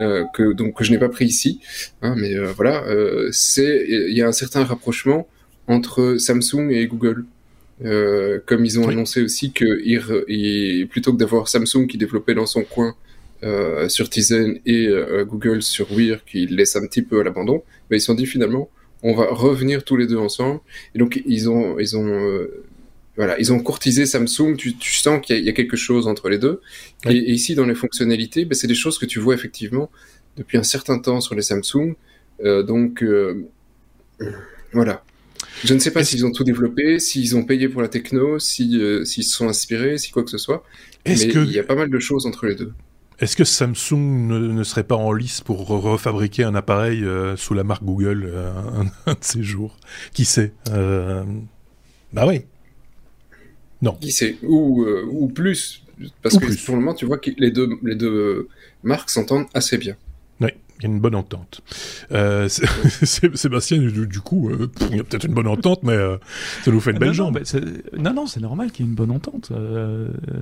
Speaker 3: euh, que donc que je n'ai pas pris ici, hein, mais euh, voilà, euh, c'est il y a un certain rapprochement entre Samsung et Google. comme ils ont annoncé aussi que ils, plutôt que d'avoir Samsung qui développait dans son coin sur Tizen et Google sur Weir qui laisse un petit peu à l'abandon, mais ils se sont dit finalement on va revenir tous les deux ensemble. Et donc ils ont, ils ont, euh, voilà, ils ont courtisé Samsung. Tu, sens qu'il y, a quelque chose entre les deux. Et, ici, dans les fonctionnalités, ben, c'est des choses que tu vois effectivement depuis un certain temps sur les Samsung. Euh, donc euh, voilà. Je ne sais pas s'ils ont tout développé, s'ils ont payé pour la techno, s'ils se sont inspirés, si quoi que ce soit. Mais il y a pas mal de choses entre les deux.
Speaker 1: Est-ce que Samsung ne, serait pas en lice pour refabriquer un appareil euh, sous la marque Google euh, un, de ces jours? Qui sait euh... Bah oui.
Speaker 3: Non. Qui sait? Ou, euh, ou plus. Parce que pour le moment, tu vois que les deux, les deux marques s'entendent assez bien.
Speaker 1: Oui, il y a une bonne entente. Sébastien, du, coup, il y a peut-être une bonne entente, mais ça nous fait une belle
Speaker 2: non,
Speaker 1: jambe.
Speaker 2: Non, non, c'est normal qu'il y ait une bonne entente.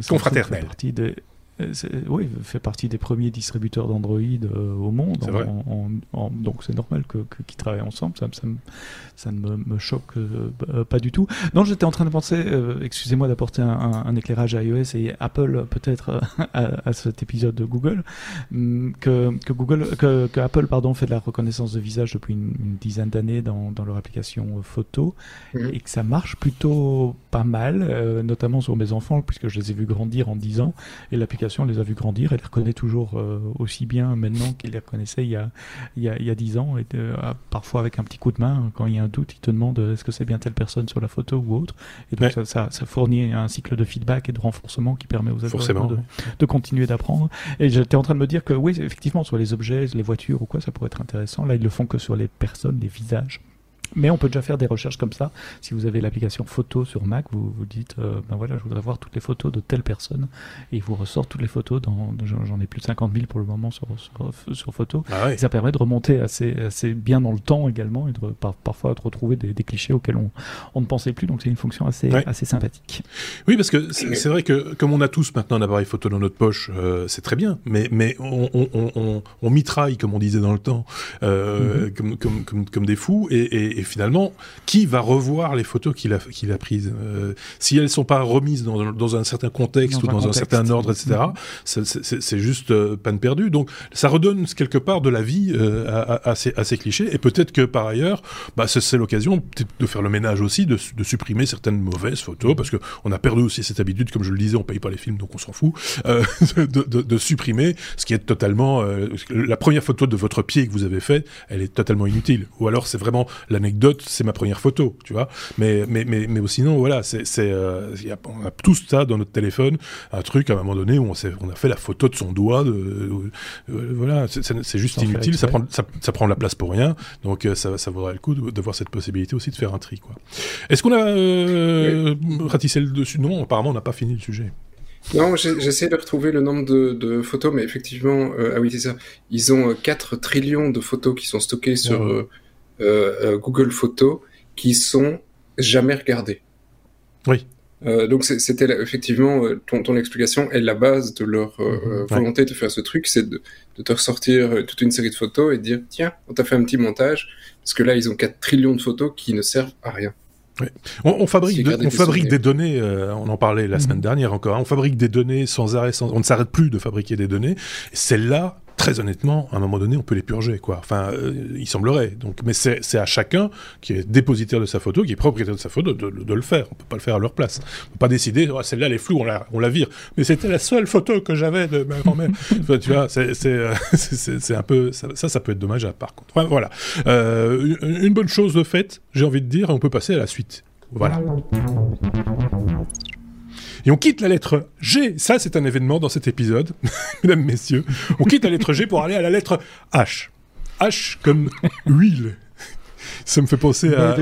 Speaker 1: Confraternelle.
Speaker 2: des oui, fait partie des premiers distributeurs d'Android euh, au monde. donc c'est normal qu'ils que, travaillent ensemble. Ça, ça, ça ne me, choque euh, pas du tout. Non, j'étais en train de penser, excusez-moi d'apporter un, éclairage à iOS et Apple peut-être à, cet épisode de Google, hum, que, que Google, que, que, Apple pardon fait de la reconnaissance de visage depuis une, dizaine d'années dans, dans, leur application photo mhm. et que ça marche plutôt pas mal, notamment sur mes enfants puisque je les ai vus grandir en 10 ans et l'application les a vu grandir, elle les reconnaît toujours euh, aussi bien maintenant qu'il les reconnaissait il y a, il y a, il y a 10 ans, et ah, parfois avec un petit coup de main, quand il y a un doute, il te demande euh, est-ce que c'est bien telle personne sur la photo ou autre, et donc ça, ça, fournit un cycle de feedback et de renforcement qui permet aux algorithmes de, de, continuer d'apprendre. Et j'étais en train de me dire que oui, effectivement, sur les objets, les voitures ou quoi, ça pourrait être intéressant. Là, ils le font que sur les personnes, les visages. Mais on peut déjà faire des recherches comme ça. Si vous avez l'application photo sur Mac, vous vous dites, euh, ben voilà, je voudrais voir toutes les photos de telle personne, et il vous ressort toutes les photos. Dans, j'en ai plus de 50 000 pour le moment sur sur, sur photo. Ah ça permet de remonter assez assez bien dans le temps également et de parfois de retrouver des, des, clichés auxquels on, on ne pensait plus. Donc c'est une fonction assez assez sympathique.
Speaker 1: Oui, parce que c'est vrai que comme on a tous maintenant un appareil photo dans notre poche, euh, c'est très bien. Mais mais on, on, on, on, mitraille comme on disait dans le temps, euh, mm-hmm. comme, comme, comme, comme des fous et, et et finalement, qui va revoir les photos qu'il a, qu'il a prises euh, Si elles sont pas remises dans, dans un certain contexte ou dans un, certain ordre, etc., mm-hmm. c'est juste euh, peine perdue. Donc, ça redonne quelque part de la vie euh, à, à, ces, à, ces, clichés. Et peut-être que par ailleurs, bah, c'est l'occasion de faire le ménage aussi, de, de supprimer certaines mauvaises photos, parce que on a perdu aussi cette habitude, comme je le disais, on paye pas les films, donc on s'en fout, euh, de, de, de, supprimer ce qui est totalement la première photo de votre pied que vous avez fait, elle est totalement inutile. Ou alors c'est vraiment l'anecdote c'est ma première photo, tu vois. Mais, mais, mais, mais sinon, voilà, c'est, c'est, euh, on a tout ça dans notre téléphone, un truc à un moment donné où on, on a fait la photo de son doigt, de, euh, voilà, c'est, juste inutile, ça prend, ça, ça, prend la place pour rien, donc euh, ça, ça vaudrait le coup de, voir cette possibilité aussi de faire un tri, quoi. Est-ce qu'on a ratissé le dessus? Non, apparemment, on n'a pas fini le sujet.
Speaker 3: Non, j'essaie de retrouver le nombre de, de photos, mais effectivement, ah oui, c'est ça. Ils ont 4 trillions de photos qui sont stockées sur, euh, euh, Google Photos qui sont jamais regardés.
Speaker 1: Oui.
Speaker 3: Euh, donc c'était effectivement ton, ton, explication est la base de leur mhm. volonté de faire ce truc, c'est de, de, te ressortir toute une série de photos et de dire tiens, on t'a fait un petit montage parce que là ils ont 4 trillions de photos qui ne servent à rien.
Speaker 1: On, fabrique, on fabrique des données, on en parlait la mhm. semaine dernière encore, hein. on fabrique des données sans arrêt, sans, on ne s'arrête plus de fabriquer des données. Celles-là très honnêtement, à un moment donné, on peut les purger, quoi. Enfin, euh, il semblerait. Donc, mais c'est à chacun qui est dépositaire de sa photo, qui est propriétaire de sa photo, de, de, le faire. On peut pas le faire à leur place. On peut pas décider, oh, celle-là, elle est floue, on la, on la vire. Mais c'était la seule photo que j'avais de ma grand-mère. tu vois, euh, c'est un peu ça, ça, peut être dommageable, par contre. voilà. Euh, une bonne chose de fait, j'ai envie de dire, on peut passer à la suite. Voilà. Et on quitte la lettre G. Ça, c'est un événement dans cet épisode, mesdames, messieurs. On quitte la lettre G pour aller à la lettre H. H comme huile. Ça me fait penser à.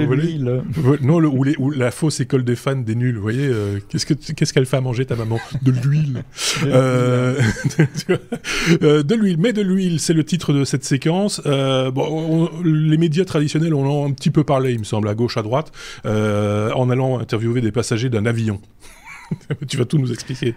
Speaker 1: non, le, ou, la fausse école des fans des nuls. Vous voyez, euh, qu'est-ce que qu'est-ce qu'elle fait à manger ta maman? De l'huile. euh, de l'huile. Mais de l'huile, c'est le titre de cette séquence. Euh, bon, les médias traditionnels en ont un petit peu parlé, il me semble, à gauche, à droite, en allant interviewer des passagers d'un avion. tu vas tout nous expliquer.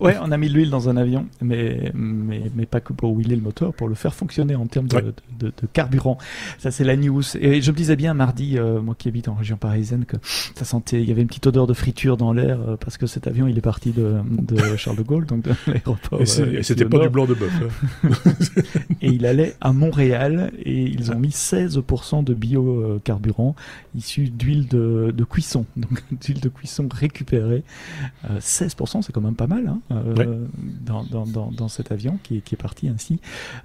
Speaker 2: ouais, on a mis de l'huile dans un avion, mais, mais, mais, pas que pour huiler le moteur, pour le faire fonctionner en termes de, de, carburant. Ça, c'est la news. Et je me disais bien mardi, euh, moi qui habite en région parisienne, que ça sentait, il y avait une petite odeur de friture dans l'air, euh, parce que cet avion, il est parti de, Charles de Gaulle, donc de l'aéroport. Et
Speaker 1: euh, c'était pas du blanc de bœuf. Hein.
Speaker 2: et il allait à Montréal, et ils ont mis 16% de biocarburant issu d'huile de, de cuisson, donc d'huile de cuisson récupérée 16%, euh, c'est quand même pas mal hein, euh, dans, dans, dans, cet avion qui, qui est parti ainsi.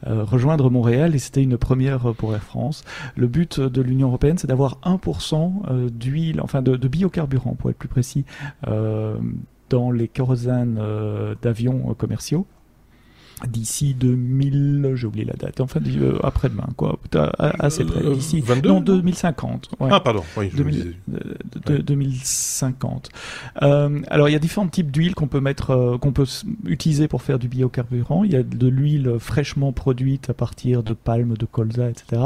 Speaker 2: Euh, rejoindre Montréal et c'était une première pour Air France. Le but de l'Union européenne, c'est d'avoir 1% d'huile, enfin de, de, biocarburant pour être plus précis, dans les kérosanes d'avions commerciaux d'ici 2000, j'ai oublié la date, enfin euh, après-demain, quoi, assez près, euh, d'ici, non, 2050.
Speaker 1: Ah, pardon, oui,
Speaker 2: je 2000, de, 2050. Euh, alors, il y a différents types d'huile qu'on peut mettre, euh, qu'on peut utiliser pour faire du biocarburant. Il y a de l'huile fraîchement produite à partir de palmes, de colza, etc.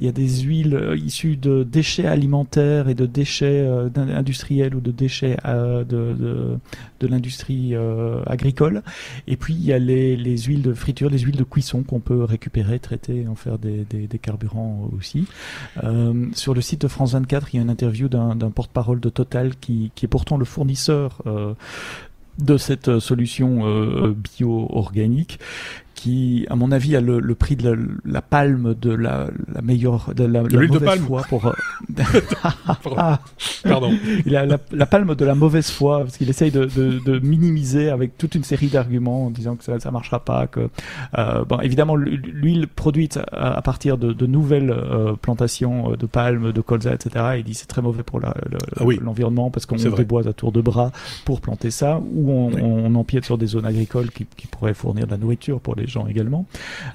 Speaker 2: Il y a des huiles issues de déchets alimentaires et de déchets industriels ou de déchets de, de, de l'industrie agricole. Et puis, il y a les, les huiles de friture, les huiles de cuisson qu'on peut récupérer, traiter, en faire des, carburants aussi. Euh, sur le site de France 24, il y a une interview d'un porte-parole de Total qui, est pourtant le fournisseur euh, de cette solution euh, bio-organique qui, à mon avis, a le, le prix de la, la, palme de la, la meilleure, de la, la mauvaise
Speaker 1: palme.
Speaker 2: foi pour. Euh,
Speaker 1: Pardon.
Speaker 2: Il a la, la, palme de la mauvaise foi parce qu'il essaye de, de, de, minimiser avec toute une série d'arguments en disant que ça, ça marchera pas, que euh, bon, évidemment l'huile produite à, partir de, de nouvelles euh, plantations de palmes, de colza, etc. Il dit c'est très mauvais pour ah l'environnement parce qu'on déboise à tour de bras pour planter ça, ou on, on, empiète sur des zones agricoles qui, qui pourraient fournir de la nourriture pour les gens également.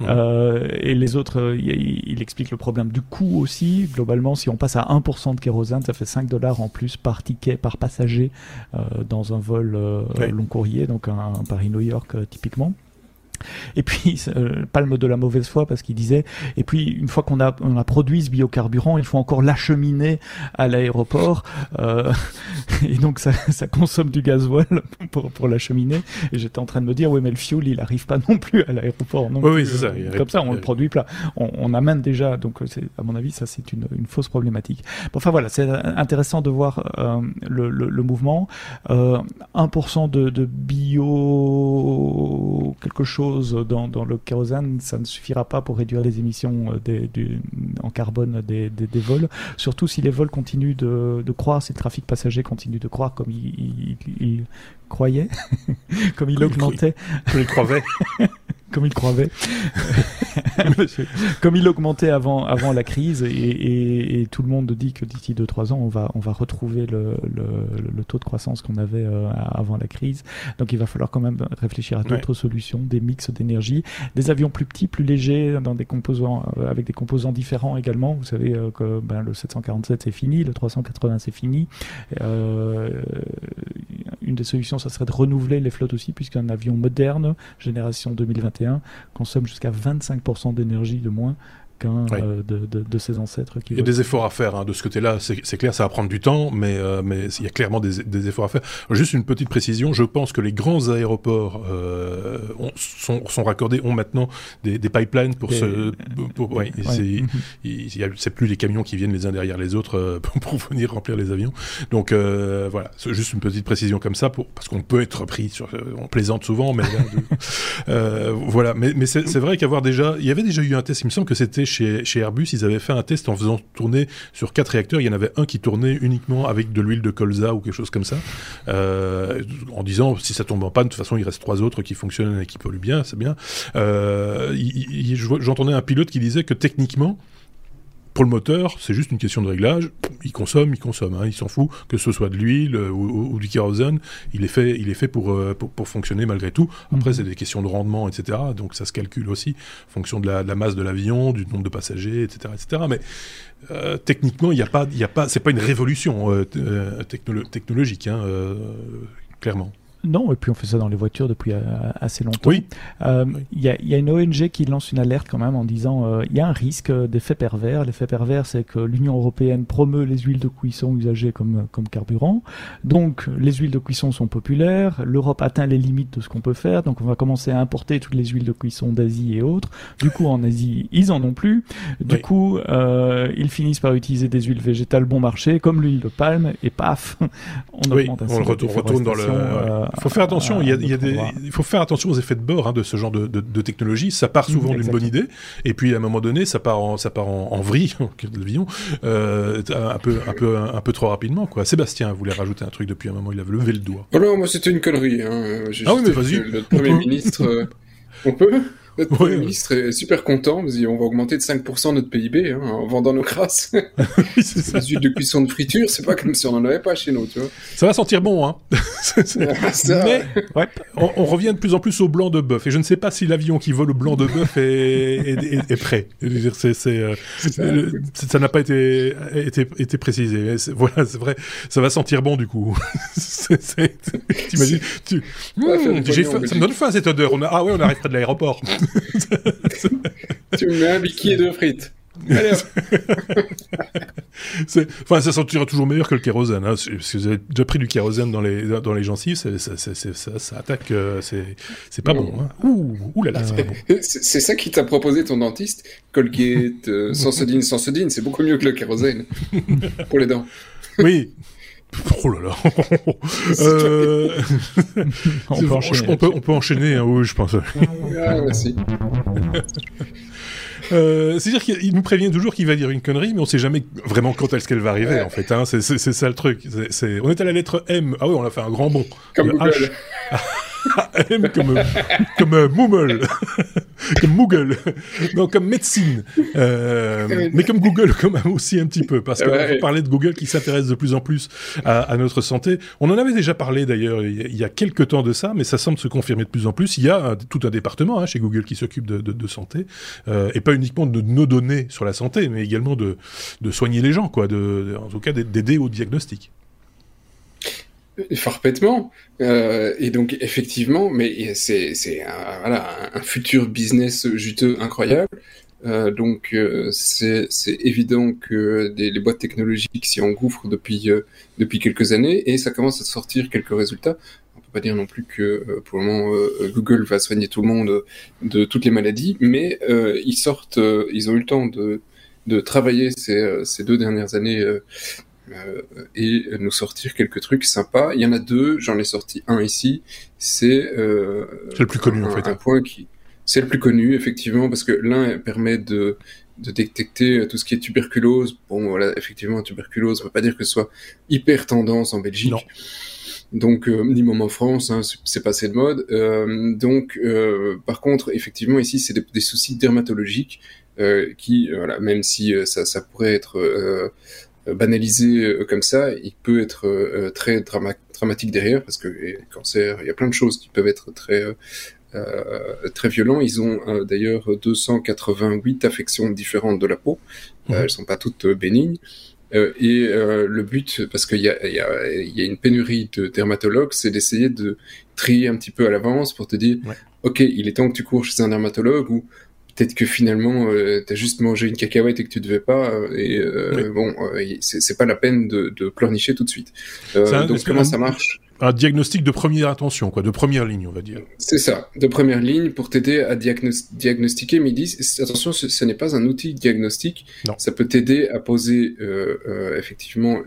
Speaker 2: Euh, et les autres, euh, il, explique le problème du coût aussi. Globalement, si on passe à 1% de kérosène, ça fait 5 dollars en plus par ticket, par passager euh, dans un vol long courrier, donc un Paris-New York typiquement. Et puis, euh, palme de la mauvaise foi parce qu'il disait, et puis une fois qu'on a, on a produit ce biocarburant, il faut encore l'acheminer à l'aéroport. Euh, et donc ça, ça consomme du gasoil pour, pour l'acheminer. Et j'étais en train de me dire, oui mais le fuel, il arrive pas non plus à l'aéroport.
Speaker 1: Oui, oui c'est ça.
Speaker 2: Comme ça, on le produit plat. On, on amène déjà. Donc, c'est, à mon avis, ça c'est une, une fausse problématique. enfin voilà, c'est intéressant de voir euh, le, le, le, mouvement. 1% de, de bio quelque chose dans, dans, le kérosène, ça ne suffira pas pour réduire les émissions euh, des, du, en carbone des, des, des, vols. Surtout si les vols continuent de, de, croître, si le trafic passager continue de croître comme il, il, croyait, comme il augmentait.
Speaker 1: Comme il croyait.
Speaker 2: comme il croyait, comme il augmentait avant, avant la crise, et, et, et tout le monde dit que d'ici 2-3 ans, on va, on va retrouver le, le, le taux de croissance qu'on avait euh, avant la crise. Donc il va falloir quand même réfléchir à d'autres solutions, des mix d'énergie, des avions plus petits, plus légers, dans des composants, euh, avec des composants différents également. Vous savez euh, que ben, le 747 c'est fini, le 380 c'est fini. une des solutions, ça serait de renouveler les flottes aussi, puisqu'un avion moderne, génération 2021, consomme jusqu'à 25% d'énergie de moins qu'un de, de, de, ses ancêtres.
Speaker 1: Qui il y a des efforts à faire hein, de ce côté-là, c'est clair, ça va prendre du temps, mais, mais il y a clairement des, des, efforts à faire. Juste une petite précision, je pense que les grands aéroports ont, sont, sont, raccordés, ont maintenant des, des pipelines pour se... Ouais, c'est plus les camions qui viennent les uns derrière les autres pour, pour venir remplir les avions. Donc voilà, juste une petite précision comme ça, pour, parce qu'on peut être pris sur... On plaisante souvent, mais... Euh, voilà, mais, mais c'est vrai qu'avoir déjà, il y avait déjà eu un test. Il me semble que c'était chez, Airbus. Ils avaient fait un test en faisant tourner sur quatre réacteurs. Il y en avait un qui tournait uniquement avec de l'huile de colza ou quelque chose comme ça, euh, en disant si ça tombe en panne, de toute façon il reste trois autres qui fonctionnent et qui polluent bien, c'est bien. Euh, J'entendais un pilote qui disait que techniquement pour le moteur, c'est juste une question de réglage. Il consomme, il consomme. Hein. Il s'en fout que ce soit de l'huile euh, ou, du kérosène. Il est fait, il est fait pour, euh, pour, fonctionner malgré tout. Après, mhm. c'est des questions de rendement, etc. Donc ça se calcule aussi en fonction de la, masse de l'avion, du nombre de passagers, etc., etc. Mais euh, techniquement, il n'y a pas, il a pas, c'est pas une révolution technologique, hein, clairement.
Speaker 2: Non, et puis on fait ça dans les voitures depuis euh, assez longtemps. Oui. Euh, il y, a, y, a, une ONG qui lance une alerte quand même en disant euh, il y a un risque d'effet pervers. L'effet pervers, c'est que l'Union européenne promeut les huiles de cuisson usagées comme, comme carburant. Donc les huiles de cuisson sont populaires. L'Europe atteint les limites de ce qu'on peut faire. Donc on va commencer à importer toutes les huiles de cuisson d'Asie et autres. Du coup, en Asie, ils en ont plus. Du coup, ils finissent par utiliser des huiles végétales bon marché, comme l'huile de palme, et paf,
Speaker 1: on augmente un on, on retourne dans le il faut faire attention. Il, y a, il, y a des, il faut faire attention aux effets de bord hein, de ce genre de, de, de, technologie. Ça part souvent d'une bonne idée, et puis à un moment donné, ça part en, ça part en, en vrille, euh, un peu, un peu, un, peu trop rapidement, quoi. Sébastien voulait rajouter un truc depuis un moment. Il avait levé le doigt.
Speaker 3: Oh non, moi c'était une connerie. Hein.
Speaker 1: Ah oui, mais vas-y.
Speaker 3: Le premier ministre. Euh, on peut? Notre Premier ministre est super content, on va augmenter de 5% notre PIB hein, en vendant nos crasses. Les huiles de cuisson de friture, c'est pas comme si on en avait pas chez nous, tu vois.
Speaker 1: Ça va sentir bon, hein. Mais ouais, on, revient de plus en plus au blanc de bœuf, et je ne sais pas si l'avion qui vole au blanc de bœuf est, est, est, prêt. C'est, c'est, euh, ça n'a pas été, été, été précisé. Voilà, c'est vrai, ça va sentir bon du coup. T'imagines tu... Mmh, ça me donne faim cette odeur. On a... Ah ouais, on arrive près de l'aéroport.
Speaker 3: tu me mets un bikini de frites.
Speaker 1: enfin, ça sentira toujours meilleur que le kérosène. Hein, parce que vous avez déjà pris du kérosène dans les, dans les gencives, ça, ça, attaque, euh, c'est pas bon. Hein. Ouh, ouh là là, c'est pas bon.
Speaker 3: C'est ça qui t'a proposé ton dentiste Colgate, euh, Sansodine, Sansodine, c'est beaucoup mieux que le kérosène pour les dents.
Speaker 1: Oui, Oh là là. euh... on, peut enchaîner, on, peut, on, peut enchaîner. Hein, oui, je pense.
Speaker 3: ah, merci.
Speaker 1: Euh, C'est-à-dire qu'il nous prévient toujours qu'il va dire une connerie, mais on sait jamais vraiment quand est-ce qu'elle va arriver, en fait. Hein. C'est ça le truc. c'est On est à la lettre M. Ah oui, on a fait un grand bond.
Speaker 3: Comme Google.
Speaker 1: Comme, comme euh, Moomle, comme Moogle, non, comme médecine, euh, mais comme Google quand même aussi un petit peu, parce qu'on ouais. parlait de Google qui s'intéresse de plus en plus à, à, notre santé. On en avait déjà parlé d'ailleurs il y a quelques temps de ça, mais ça semble se confirmer de plus en plus. Il y a tout un département hein, chez Google qui s'occupe de, de, de, santé, euh, et pas uniquement de nos données sur la santé, mais également de, de soigner les gens, quoi, de, en tout cas d'aider au diagnostic.
Speaker 3: Parfaitement. Euh, et donc effectivement, mais c'est c'est un, voilà, un futur business juteux incroyable. Euh, donc euh, c'est évident que des, les boîtes technologiques s'y engouffrent depuis euh, depuis quelques années et ça commence à sortir quelques résultats. On peut pas dire non plus que euh, pour le moment Google va soigner tout le monde de toutes les maladies, mais ils sortent, ils ont eu le temps de de travailler ces, ces deux dernières années euh, et nous sortir quelques trucs sympas. Il y en a deux, j'en ai sorti un ici. C'est
Speaker 1: euh, le plus connu
Speaker 3: un,
Speaker 1: en fait.
Speaker 3: Un point qui c'est le plus connu effectivement parce que l'un permet de de détecter tout ce qui est tuberculose. Bon, voilà, effectivement, tuberculose, on peut pas dire que ce soit hyper tendance en Belgique. Non. Donc, euh, ni même en France, hein, c'est passé de mode. Euh, donc, euh, par contre, effectivement, ici, c'est des, des, soucis dermatologiques euh, qui, voilà, même si ça, ça pourrait être euh, banalisé euh, comme ça, il peut être euh, très dramatique derrière parce que les cancers, il y a plein de choses qui peuvent être très euh, très violents. Ils ont euh, d'ailleurs 288 affections différentes de la peau. Euh, elles sont pas toutes bénignes. et le but, parce qu'il y a, y, a, y a, une pénurie de dermatologues, c'est d'essayer de trier un petit peu à l'avance pour te dire, ouais. ok, il est temps que tu cours chez un dermatologue ou peut-être que finalement euh, t'as juste mangé une cacahuète et que tu devais pas et bon c'est pas la peine de, de pleurnicher tout de suite donc comment ça marche?
Speaker 1: Un diagnostic de première attention, quoi, de première ligne, on va dire.
Speaker 3: C'est ça, de première ligne pour t'aider à diagnostiquer. Mais ils disent, attention, ce, n'est pas un outil diagnostique. Ça peut t'aider à poser euh, euh, effectivement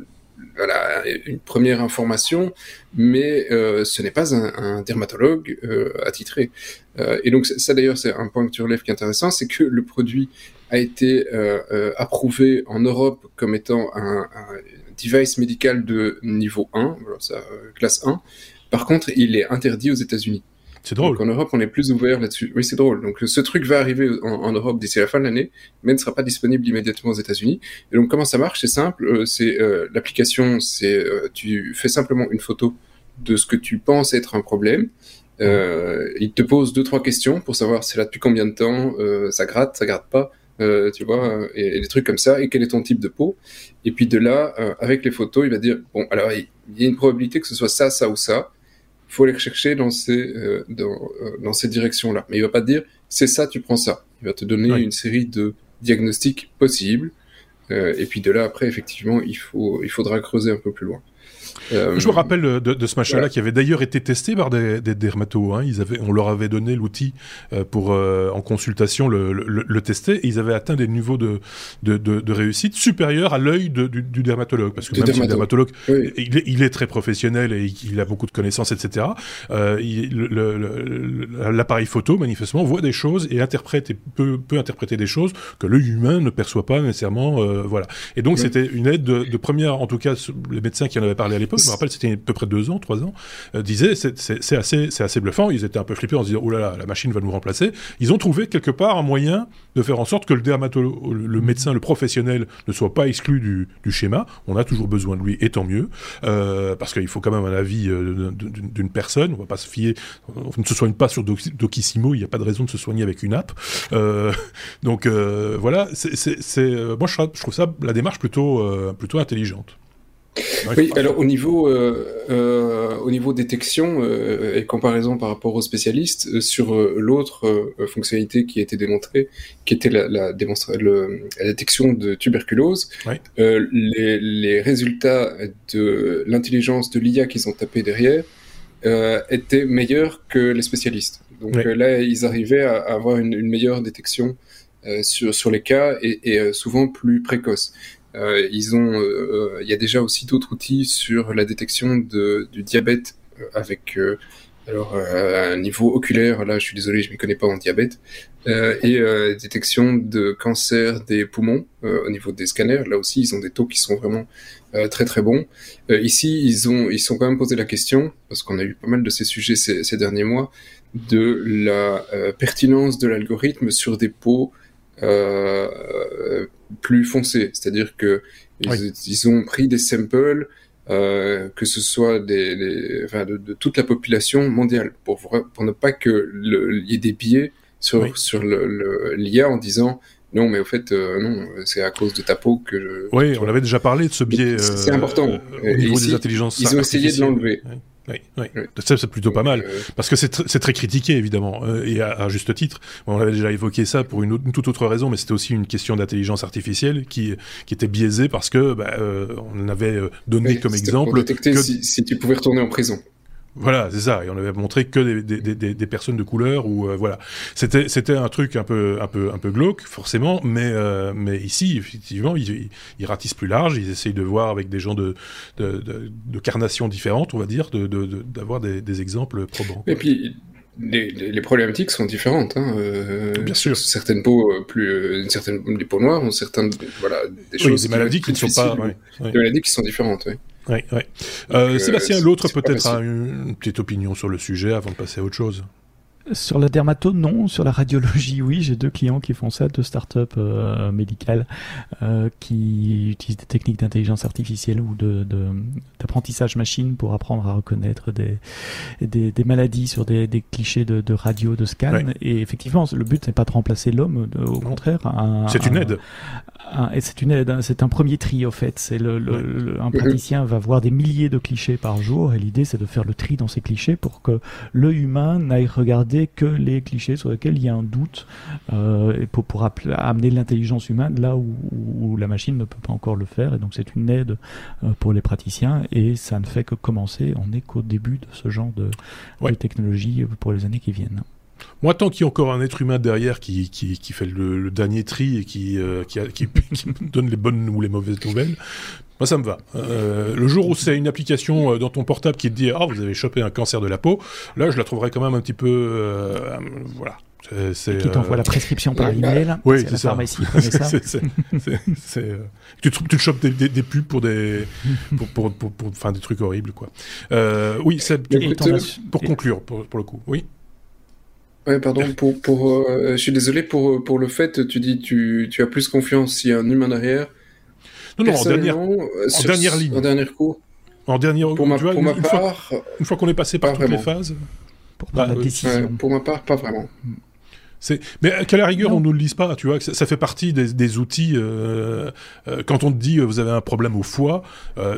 Speaker 3: voilà, une première information, mais euh, ce n'est pas un, dermatologue euh, attitré. Euh, et donc ça d'ailleurs c'est un point que tu relèves qui est intéressant, c'est que le produit a été approuvé en Europe comme étant un, device médical de niveau 1, ça, classe 1. Par contre, il est interdit aux États-Unis.
Speaker 1: C'est drôle.
Speaker 3: En Europe, on est plus ouvert là-dessus. Oui, c'est drôle. Donc ce truc va arriver en, Europe d'ici la fin de l'année, mais ne sera pas disponible immédiatement aux États-Unis. Et donc comment ça marche? C'est simple. Euh, c'est euh, l'application. C'est euh, tu fais simplement une photo de ce que tu penses être un problème. il te pose deux trois questions pour savoir c'est là depuis combien de temps, ça gratte, ça gratte pas, euh, tu vois, et, des trucs comme ça, et quel est ton type de peau? Et puis de là, euh, avec les photos, il va dire, bon, alors il, y a une probabilité que ce soit ça, ça ou ça. Il faut aller rechercher dans ces, euh, dans, dans ces directions-là. Mais il va pas te dire, c'est ça, tu prends ça. Il va te donner une série de diagnostics possibles. et puis de là, après, effectivement, il, faut, il faudra creuser un peu plus loin.
Speaker 1: Euh, je me rappelle de, de ce machin-là qui avait d'ailleurs été testé par des, des dermatos. Hein. Ils avaient, on leur avait donné l'outil euh, pour euh, en consultation le, le, le, tester et ils avaient atteint des niveaux de, de, de réussite supérieurs à l'œil du, du, dermatologue. Parce que même si le dermatologue, il, il, est très professionnel et il a beaucoup de connaissances, etc. L'appareil photo, manifestement, voit des choses et interprète et peut, peut interpréter des choses que l'œil humain ne perçoit pas nécessairement. voilà. Et donc c'était une aide de, de première, en tout cas, les médecins qui en avaient parlé à l'époque je me rappelle, c'était à peu près deux ans, trois ans, euh, disaient c'est assez, assez bluffant. Ils étaient un peu flippés en se disant oh là là, la machine va nous remplacer. Ils ont trouvé quelque part un moyen de faire en sorte que le dermatologue, le médecin, le professionnel ne soit pas exclu du, schéma. On a toujours besoin de lui, et tant mieux, euh, parce qu'il faut quand même un avis euh, d'une personne. On va pas se fier, on ne se soigne pas sur Docissimo. Il n'y a pas de raison de se soigner avec une app. Euh, donc voilà, c'est, moi je, je, trouve ça la démarche plutôt, plutôt intelligente.
Speaker 3: Oui, alors au niveau, euh, euh, au niveau détection euh, et comparaison par rapport aux spécialistes, euh, sur euh, l'autre fonctionnalité qui a été démontrée, qui était la, la, le, la détection de tuberculose, les, les, résultats de l'intelligence de l'IA qu'ils ont tapé derrière étaient meilleurs que les spécialistes. Donc là, ils arrivaient à, avoir une, une meilleure détection sur, sur les cas et, et souvent plus précoce. Euh, ils ont, euh, il y a déjà aussi d'autres outils sur la détection de, du diabète euh, avec alors un niveau oculaire. Là, je suis désolé, je m'y connais pas en diabète. et détection de cancer des poumons au niveau des scanners. Là aussi, ils ont des taux qui sont vraiment très très bons. ici, ils ont ils sont quand même posé la question parce qu'on a eu pas mal de ces sujets ces, ces derniers mois de la pertinence de l'algorithme sur des peaux euh, plus foncé, c'est-à-dire que ils, ont pris des samples, euh, que ce soit des, enfin, de, de, toute la population mondiale, pour, pour ne pas que il y ait des biais sur, sur l'IA en disant non, mais au fait, euh, non, c'est à cause de ta peau que je.
Speaker 1: Oui, on avait déjà parlé de ce biais.
Speaker 3: C'est important.
Speaker 1: Euh, au niveau des intelligences.
Speaker 3: Ils ont essayé de l'enlever.
Speaker 1: Oui, oui. c'est plutôt pas mal euh, parce que c'est très critiqué évidemment euh, et à, juste titre. on avait déjà évoqué ça pour une, toute autre raison, mais c'était aussi une question d'intelligence artificielle qui qui était biaisée parce que bah, euh, on avait donné comme exemple
Speaker 3: pour détecter si, si, tu pouvais retourner en prison.
Speaker 1: Voilà, c'est ça. Et on avait montré que des, des, des, des personnes de couleur ou euh, voilà. C'était c'était un truc un peu un peu un peu glauque forcément, mais euh, mais ici effectivement ils, ils ratissent plus large. Ils essayent de voir avec des gens de de, de, de carnations différentes, on va dire, de d'avoir des, des exemples probants.
Speaker 3: Et puis les, les, problématiques sont différentes. Hein, euh,
Speaker 1: Bien sûr.
Speaker 3: Certaines peaux plus, une certaine, les peaux noires ont certaines, voilà,
Speaker 1: des choses. Des maladies qui ne sont pas.
Speaker 3: Ouais, Des maladies qui sont différentes. Oui.
Speaker 1: Ouais, ouais. Euh, euh, Sébastien, l'autre peut-être a une petite opinion sur le sujet avant de passer à autre chose.
Speaker 2: Sur la dermato, non. Sur la radiologie, oui. J'ai deux clients qui font ça, deux startups euh, médicales euh, qui utilisent des techniques d'intelligence artificielle ou de, d'apprentissage machine pour apprendre à reconnaître des, des, des maladies sur des, des clichés de, de, radio, de scan. Et effectivement, le but n'est pas de remplacer l'homme, au contraire.
Speaker 1: C'est une aide.
Speaker 2: et c'est une aide. Hein. C'est un premier tri, au fait. C'est le, le, un praticien va voir des milliers de clichés par jour et l'idée, c'est de faire le tri dans ces clichés pour que l'œil humain n'aille regarder que les clichés sur lesquels il y a un doute euh, pour, pour amener l'intelligence humaine là où, où, la machine ne peut pas encore le faire. Et donc c'est une aide euh, pour les praticiens et ça ne fait que commencer. On n'est qu'au début de ce genre de, de technologie pour les années qui viennent.
Speaker 1: Moi, tant qu'il y a encore un être humain derrière qui, qui, qui fait le, dernier tri et qui, euh, qui, qui, donne les bonnes ou les mauvaises nouvelles, moi, ça me va. Euh, le jour où c'est une application euh, dans ton portable qui te dit « Ah, oh, vous avez chopé un cancer de la peau », là, je la trouverais quand même un petit peu... Euh, voilà.
Speaker 2: C'est, qui t'envoie la prescription par email.
Speaker 1: Oui, c'est ça. tu, te, chopes des, des, pubs pour des, pour, pour, pour, pour, enfin, des trucs horribles, quoi. oui, c'est pour conclure, pour, pour le coup. Oui.
Speaker 3: Ouais, pardon, pour, pour, euh, je suis désolé pour, pour le fait, tu dis tu, tu as plus confiance s'il y a un humain derrière.
Speaker 1: Non, non, en dernière, euh, en dernière ligne.
Speaker 3: En dernier coup.
Speaker 1: En dernière,
Speaker 3: pour ma, pour ma part,
Speaker 1: fois, une fois qu'on est passé par toutes les phases.
Speaker 2: Pour bah, la décision.
Speaker 3: pour ma part, pas vraiment.
Speaker 1: Mais à la rigueur, on ne le lise pas, tu vois. Ça, fait partie des, outils. Euh, euh, quand on te dit euh, vous avez un problème au foie,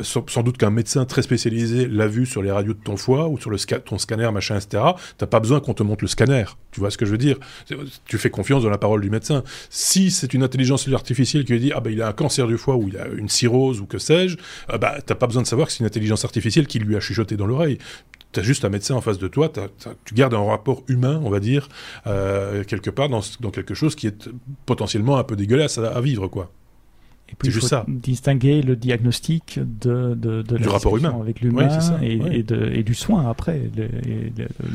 Speaker 1: sans, doute qu'un médecin très spécialisé l'a vu sur les radios de ton foie ou sur le ton scanner, machin, etc. T'as pas besoin qu'on te montre le scanner. Tu vois ce que je veux dire? Tu fais confiance dans la parole du médecin. Si c'est une intelligence artificielle qui lui dit ah ben il a un cancer du foie ou il a une cirrhose ou que sais-je, bah t'as pas besoin de savoir que c'est une intelligence artificielle qui lui a chuchoté dans l'oreille tu as juste un médecin en face de toi, tu gardes un rapport humain, on va dire, euh, quelque part dans, dans, quelque chose qui est potentiellement un peu dégueulasse à, vivre, quoi.
Speaker 2: Et puis, il faut ça. distinguer le diagnostic de, de, de
Speaker 1: du rapport humain
Speaker 2: avec l'humain et, et, et, du soin après, le,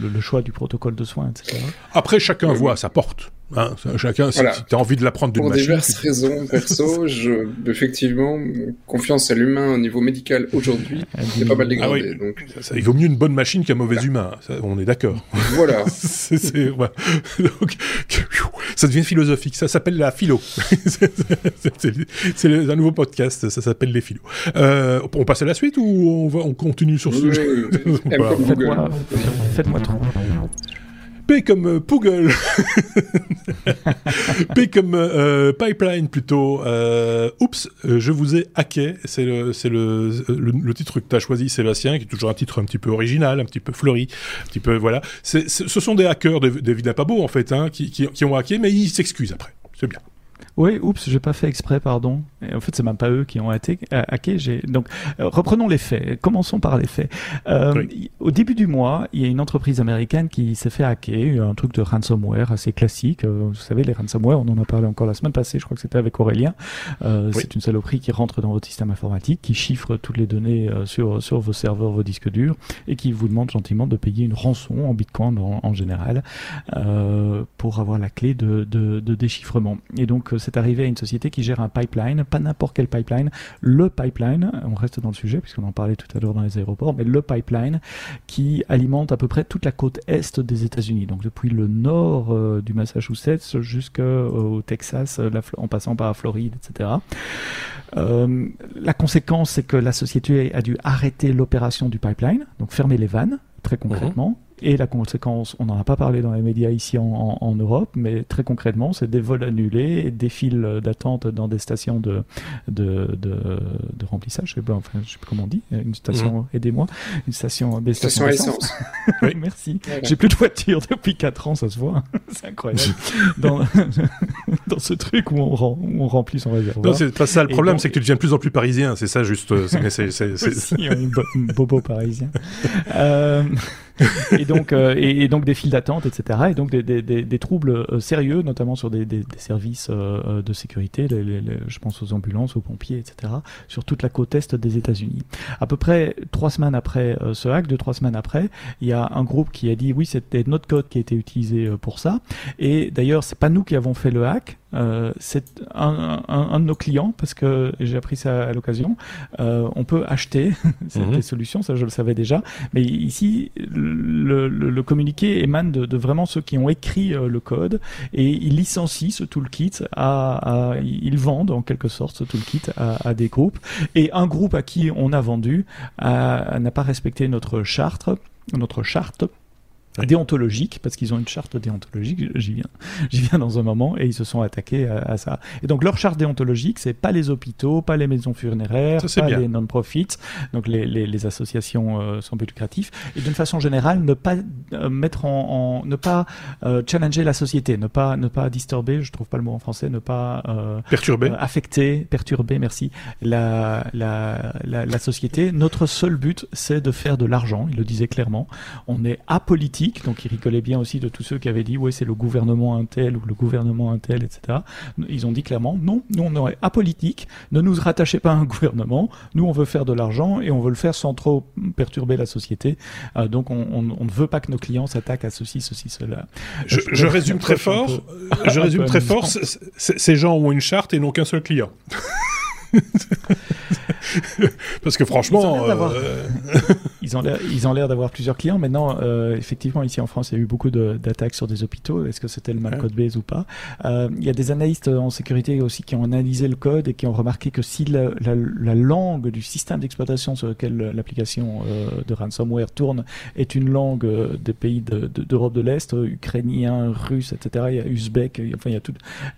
Speaker 2: le, choix du protocole de soins, etc.
Speaker 1: Après, chacun voit sa porte. Hein, chacun, si tu as envie de l'apprendre d'une machine.
Speaker 3: Pour diverses raisons perso, je, effectivement, confiance à l'humain au niveau médical aujourd'hui, c'est pas mal dégradé. Ah donc...
Speaker 1: Ça, il vaut mieux une bonne machine qu'un mauvais humain, on est d'accord.
Speaker 3: Voilà.
Speaker 1: ouais. donc, ça devient philosophique, ça s'appelle la philo. c'est, un nouveau podcast, ça s'appelle les philos. Euh, on passe à la suite ou on, va, on continue sur ce sujet?
Speaker 2: Faites-moi, faites-moi trop.
Speaker 1: P comme euh, Poogle. P comme euh, Pipeline plutôt. Euh, oups, je vous ai hacké. C'est le, titre que tu as choisi, Sébastien, qui est toujours un titre un petit peu original, un petit peu fleuri, un petit peu voilà. Ce sont des hackers d'Evidapabo pas beau en fait, hein, qui, qui ont hacké, mais ils s'excusent après. C'est bien.
Speaker 2: Oui, oups, j'ai pas fait exprès, pardon. en fait, c'est même pas eux qui ont hacké. Hacké donc, euh, reprenons les faits. Commençons par les faits. Euh, Au début du mois, il y a une entreprise américaine qui s'est fait hacker, un truc de ransomware assez classique. Euh, vous savez, les ransomware, on en a parlé encore la semaine passée. Je crois que c'était avec Aurélien. C'est une saloperie qui rentre dans votre système informatique, qui chiffre toutes les données sur sur vos serveurs, vos disques durs, et qui vous demande gentiment de payer une rançon en Bitcoin en, en général pour avoir la clé de, de, de déchiffrement. Et donc c'est arrivé à une société qui gère un pipeline, pas n'importe quel pipeline, le pipeline, on reste dans le sujet puisqu'on en parlait tout à l'heure dans les aéroports, mais le pipeline qui alimente à peu près toute la côte est des États-Unis, donc depuis le nord euh, du Massachusetts jusqu'au Texas, euh, en passant par la Floride, etc. Euh, la conséquence, c'est que la société a dû arrêter l'opération du pipeline, donc fermer les vannes, très concrètement. Et la conséquence, on n'en a pas parlé dans les médias ici en, en, Europe, mais très concrètement, c'est des vols annulés, des files d'attente dans des stations de, de, de, de remplissage, je sais, pas, enfin, je sais pas comment on dit, une station, mmh. aidez-moi, une station, des stations essence. oui, merci. J'ai plus de voiture depuis 4 ans, ça se voit. c'est incroyable. dans, dans ce truc où on, rem, où on remplit son réservoir.
Speaker 1: Non, c'est pas ça le problème, c'est que tu deviens de plus en plus parisien, c'est ça juste. Euh, c'est,
Speaker 2: c'est, c'est, un bobo parisien. euh, et donc euh, et, donc des files d'attente, etc. Et donc des, des, des, troubles euh, sérieux, notamment sur des, services euh, de sécurité. je pense aux ambulances, aux pompiers, etc. Sur toute la côte est des États-Unis. À peu près trois semaines après ce hack, deux trois semaines après, il y a un groupe qui a dit oui, c'était notre code qui a été utilisé pour ça. Et d'ailleurs, c'est pas nous qui avons fait le hack, euh, c'est un, un, de nos clients, parce que j'ai appris ça à l'occasion, euh, on peut acheter cette mhm. solutions, ça je le savais déjà, mais ici, le, le, communiqué émane de, de, vraiment ceux qui ont écrit euh, le code, et ils licencient ce toolkit, à, à, ils vendent en quelque sorte ce toolkit à, à, des groupes, et un groupe à qui on a vendu n'a pas respecté notre charte, notre charte, déontologique, parce qu'ils ont une charte déontologique, j'y viens, j'y viens dans un moment, et ils se sont attaqués à, ça. Et donc leur charte déontologique, c'est pas les hôpitaux, pas les maisons funéraires, pas les non-profits, donc les, les, les associations euh, sans but lucratif, et d'une façon générale, ne pas euh, mettre en, en, ne pas euh, challenger la société, ne pas ne pas disturber, je trouve pas le mot en français, ne pas
Speaker 1: perturber,
Speaker 2: affecter, perturber, merci, la, la, la, la société. Notre seul but, c'est de faire de l'argent. Il le disait clairement. On est apolitique donc il rigolait bien aussi de tous ceux qui avaient dit ouais c'est le gouvernement Intel ou le gouvernement Intel, etc. Ils ont dit clairement non, nous on est apolitique, ne nous rattachez pas à un gouvernement, nous on veut faire de l'argent et on veut le faire sans trop perturber la société. Euh, donc on, ne veut pas que nos clients s'attaquent à ceci, ceci, cela.
Speaker 1: Je, résume très fort. je résume très fort. Ces gens ont une charte et n'ont qu'un seul client. Parce que franchement,
Speaker 2: ils ont l'air d'avoir plusieurs clients. Maintenant, euh, effectivement, ici en France, il y a eu beaucoup d'attaques sur des hôpitaux. Est-ce que c'était le mal code base ou pas? Euh, Il y a des analystes en sécurité aussi qui ont analysé le code et qui ont remarqué que si la, langue du système d'exploitation sur lequel l'application euh, de ransomware tourne est une langue des pays d'Europe de, l'Est, ukrainien, russe, etc. Il y a uzbek, enfin il y a tout.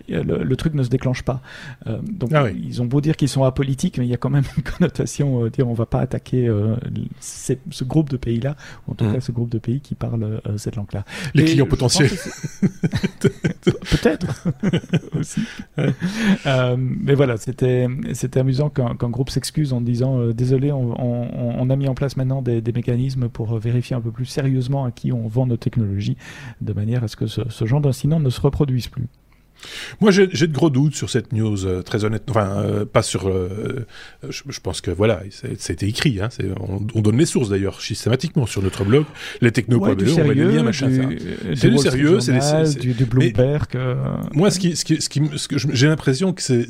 Speaker 2: le, truc ne se déclenche pas. donc ah ils ont beau dire qu'ils sont apolitiques, mais il y a quand même une connotation, euh, dire on va pas attaquer euh, ce groupe de pays-là, ou en tout mmh. cas ce groupe de pays qui parlent euh, cette langue-là.
Speaker 1: Les clients potentiels.
Speaker 2: Peut-être aussi. mais voilà, c'était c'était amusant qu'un groupe s'excuse en disant désolé, on, a mis en place maintenant des, mécanismes pour vérifier un peu plus sérieusement à qui on vend nos technologies, de manière à ce que ce, ce genre d'incident ne se reproduise plus.
Speaker 1: Moi, j'ai de gros doutes sur cette news, euh, très honnêtement. Enfin, euh, pas sur. Euh, je, pense que voilà, c'était écrit. Hein, on, donne les sources d'ailleurs systématiquement sur notre blog, les techno ouais, on met les liens, machin.
Speaker 2: C'est du sérieux, c'est du, du Bloomberg.
Speaker 1: Moi, ce qui, ce qui, ce qui, j'ai l'impression que c'est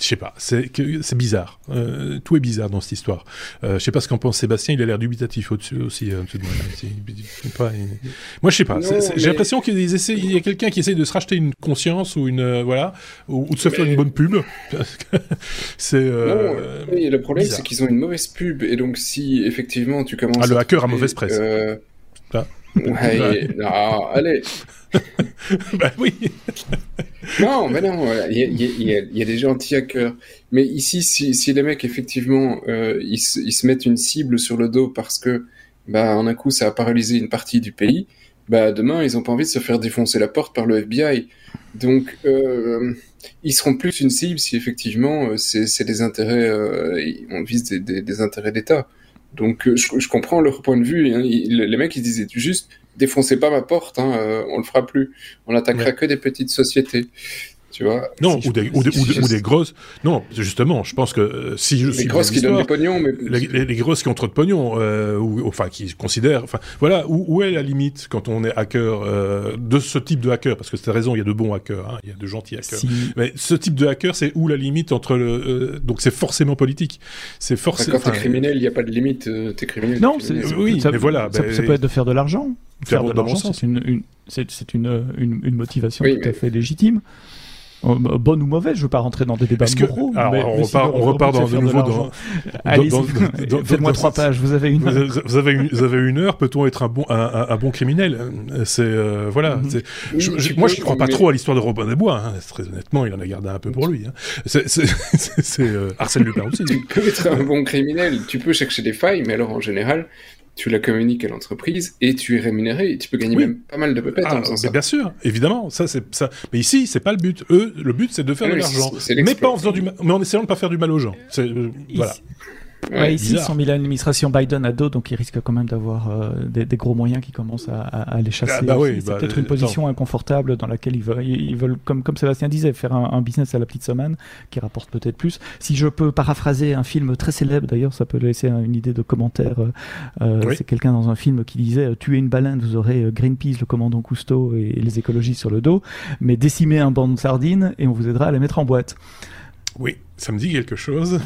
Speaker 1: je sais pas, c'est bizarre. Euh, tout est bizarre dans cette histoire. Euh, je sais pas ce qu'en pense Sébastien. Il a l'air dubitatif au-dessus aussi. Euh, de moi. moi, je sais pas. J'ai l'impression qu'il y a quelqu'un qui essaie de se racheter une conscience ou une euh, voilà, ou, de se faire une bonne pub. c'est.
Speaker 3: Euh, le problème, c'est qu'ils ont une mauvaise pub et donc si effectivement tu commences.
Speaker 1: Ah, le hacker a mauvaise presse.
Speaker 3: Ouais, non, allez.
Speaker 1: bah oui.
Speaker 3: non, mais non, il y, a, des gens anti-hackers. Mais ici, si, les mecs, effectivement, euh, ils, se, mettent une cible sur le dos parce que, bah, en un coup, ça a paralysé une partie du pays, bah, demain, ils n'ont pas envie de se faire défoncer la porte par le FBI. Donc, euh, ils seront plus une cible si, effectivement, euh, c'est des intérêts, on vise des, intérêts d'État. Donc, je, comprends leur point de vue. Hein. les mecs, ils disaient juste, défoncez pas ma porte, hein, euh, on le fera plus. On attaquera que des petites sociétés. Tu vois,
Speaker 1: non, ou, des, ou, des, grosses. Non, justement, je pense que euh, si je
Speaker 3: les grosses qui donnent du pognon, mais
Speaker 1: les, grosses qui ont trop de pognon, euh, ou enfin qui considèrent, enfin voilà, où, où, est la limite quand on est hacker euh, de ce type de hacker? Parce que c'est raison, il y a de bons hackers, hein, il y a de gentils hackers. Mais ce type de hacker, c'est où la limite entre le euh, donc c'est forcément politique. C'est forcément.
Speaker 3: Quand t'es criminel, il n'y a pas de limite. T'es criminel.
Speaker 2: Non, c'est oui, mais voilà. Ça, ben, peut être de faire de l'argent. Faire de l'argent, c'est une, une c'est une, une, une, motivation tout à fait légitime. Euh, bonne ou mauvaise, je veux pas rentrer dans des débats moraux.
Speaker 1: mais, on, repart, on, repart dans de nouveau dans.
Speaker 2: Allez, faites-moi trois pages. Vous avez une.
Speaker 1: Heure. Vous avez une, vous avez une heure. Peut-on être un bon, un, un bon criminel? C'est euh, voilà. Mm -hmm. moi, je crois pas trop à l'histoire de Robin des Bois. Hein. Très honnêtement, il en a gardé un peu pour lui. Hein. C'est euh, Arsène Lupin aussi.
Speaker 3: tu peux être un bon criminel. Tu peux chercher des failles, mais alors en général, tu la communiques à l'entreprise et tu es rémunéré et tu peux gagner même pas mal de pepettes
Speaker 1: ah, ça. Bien sûr, évidemment, ça c'est ça. Mais ici, c'est pas le but. Eux, le but c'est de faire de l'argent, mais pas en faisant du, mais en essayant de pas faire du mal aux gens. Euh, voilà.
Speaker 2: Ouais, ici, ils sont mis l'administration Biden à dos, donc ils risquent quand même d'avoir euh, des, des, gros moyens qui commencent à, à, les chasser. Ah, bah oui, c'est bah, peut-être une position inconfortable dans laquelle ils veulent, ils veulent comme, comme Sébastien disait, faire un, un business à la petite semaine qui rapporte peut-être plus. Si je peux paraphraser un film très célèbre, d'ailleurs, ça peut laisser une idée de commentaire. Euh, euh C'est quelqu'un dans un film qui disait euh, tuer une baleine, vous aurez Greenpeace, le commandant Cousteau et, et les écologistes sur le dos, mais décimer un banc de sardines et on vous aidera à les mettre en boîte.
Speaker 1: Oui. Ça me dit quelque chose.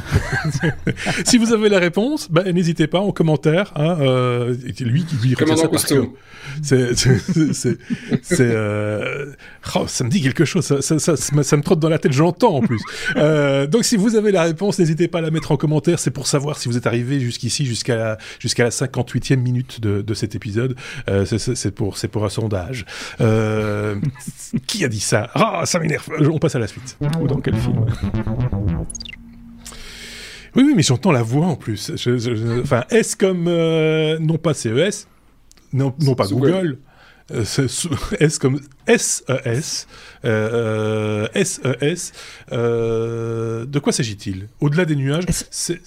Speaker 1: si vous avez la réponse, bah, n'hésitez pas en commentaire. Hein, euh, lui qui lui
Speaker 3: retient ça par
Speaker 1: C'est, c'est, euh... oh, ça me dit quelque chose. Ça, ça, ça, ça me trotte dans la tête. J'entends en plus. euh, donc, si vous avez la réponse, n'hésitez pas à la mettre en commentaire. C'est pour savoir si vous êtes arrivé jusqu'ici, jusqu'à la, jusqu'à la 58e minute de, de cet épisode. Euh, c'est, pour, c'est pour un sondage. Euh, qui a dit ça? Ah, oh, ça m'énerve. On passe à la suite.
Speaker 2: Ou dans quel film?
Speaker 1: Oui, oui, mais j'entends la voix en plus. Je, je, enfin, S comme euh, non pas CES, non, non pas Google. Euh, S comme SES, euh, SES. Euh, de quoi s'agit-il? Au-delà des nuages, c'est,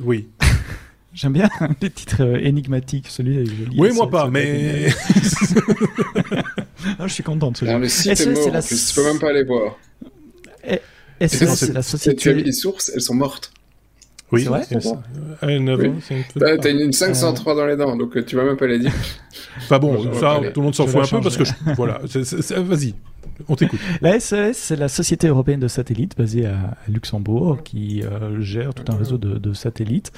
Speaker 1: oui.
Speaker 2: J'aime bien les titres énigmatiques, celui avec
Speaker 1: joli. Oui, moi pas, mais.
Speaker 2: non, je suis content de celui-là.
Speaker 3: Le site est mort, la... tu peux même pas aller voir.
Speaker 2: SES, la société.
Speaker 3: Tu as vu les sources, elles sont mortes.
Speaker 1: Oui,
Speaker 2: c'est vrai.
Speaker 1: oui.
Speaker 3: Bah, t'as une 503 dans les dents, donc tu vas même pas les dire.
Speaker 1: Enfin bon, ça, tout le monde s'en fout un peu parce que je... voilà, vas-y. On t'écoute.
Speaker 2: La SES, c'est la Société européenne de satellites basée à, Luxembourg qui euh, gère tout un réseau de, de, satellites.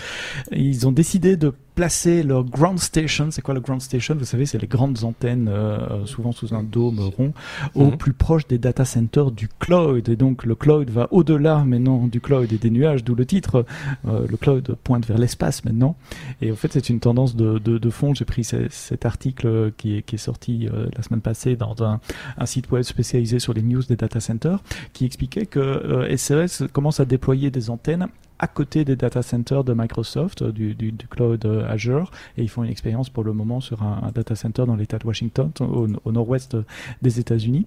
Speaker 2: Ils ont décidé de placer leur ground station. C'est quoi le ground station? Vous savez, c'est les grandes antennes, euh, souvent sous un dôme rond, au mhm. plus proche des data centers du cloud. Et donc le cloud va au-delà maintenant du cloud et des nuages, d'où le titre. Euh, le cloud pointe vers l'espace maintenant. Et en fait, c'est une tendance de, de, de fond. J'ai pris cet article qui est, qui est sorti euh, la semaine passée dans un, un site web spécialisé sur les news des data centers, qui expliquait que euh, SRS commence à déployer des antennes à côté des data centers de Microsoft, du, du, cloud euh, Azure, et ils font une expérience pour le moment sur un, data center dans l'État de Washington, au, au nord-ouest des États-Unis.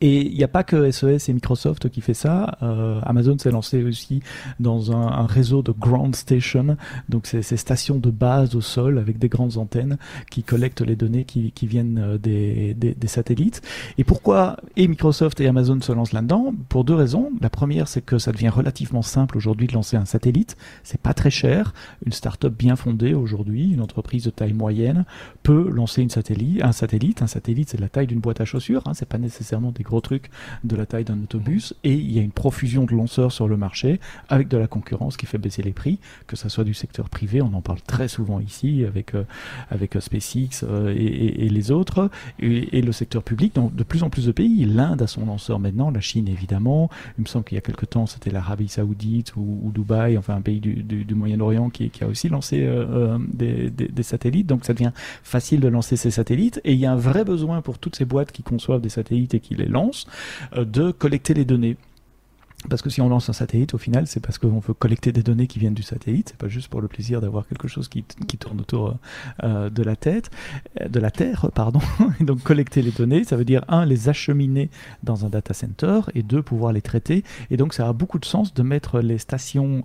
Speaker 2: Et il n'y a pas que SES et Microsoft qui fait ça. Euh, Amazon s'est lancé aussi dans un, un, réseau de ground station, donc c'est ces stations de base au sol avec des grandes antennes qui collectent les données qui, qui viennent euh, des, des, des, satellites. Et pourquoi et Microsoft et Amazon se lancent là-dedans? Pour deux raisons. La première, c'est que ça devient relativement simple aujourd'hui de lancer un satellite. C'est pas très cher. Une start-up bien fondée aujourd'hui, une entreprise de taille moyenne, peut lancer une satellite, un satellite. Un satellite, c'est la taille d'une boîte à chaussures. Hein, c'est pas nécessairement des gros trucs de la taille d'un autobus et il y a une profusion de lanceurs sur le marché avec de la concurrence qui fait baisser les prix, que ça soit du secteur privé, on en parle très souvent ici avec euh, avec euh, SpaceX euh, et, les autres et, le secteur public dans de plus en plus de pays. L'Inde a son lanceur maintenant, la Chine évidemment. Il me semble qu'il y a quelque temps c'était l'Arabie Saoudite ou, Dubaï, enfin un pays du, du, Moyen-Orient qui, a aussi lancé des, des, satellites. Donc ça devient facile de lancer ces satellites et il y a un vrai besoin pour toutes ces boîtes qui conçoivent des satellites et qui les lance euh, de collecter les données. Parce que si on lance un satellite, au final, c'est parce qu'on veut collecter des données qui viennent du satellite. C'est pas juste pour le plaisir d'avoir quelque chose qui, tourne autour euh, de la tête, euh, de la Terre, pardon. et donc collecter les données, ça veut dire un les acheminer dans un data center et deux pouvoir les traiter. Et donc ça a beaucoup de sens de mettre les stations,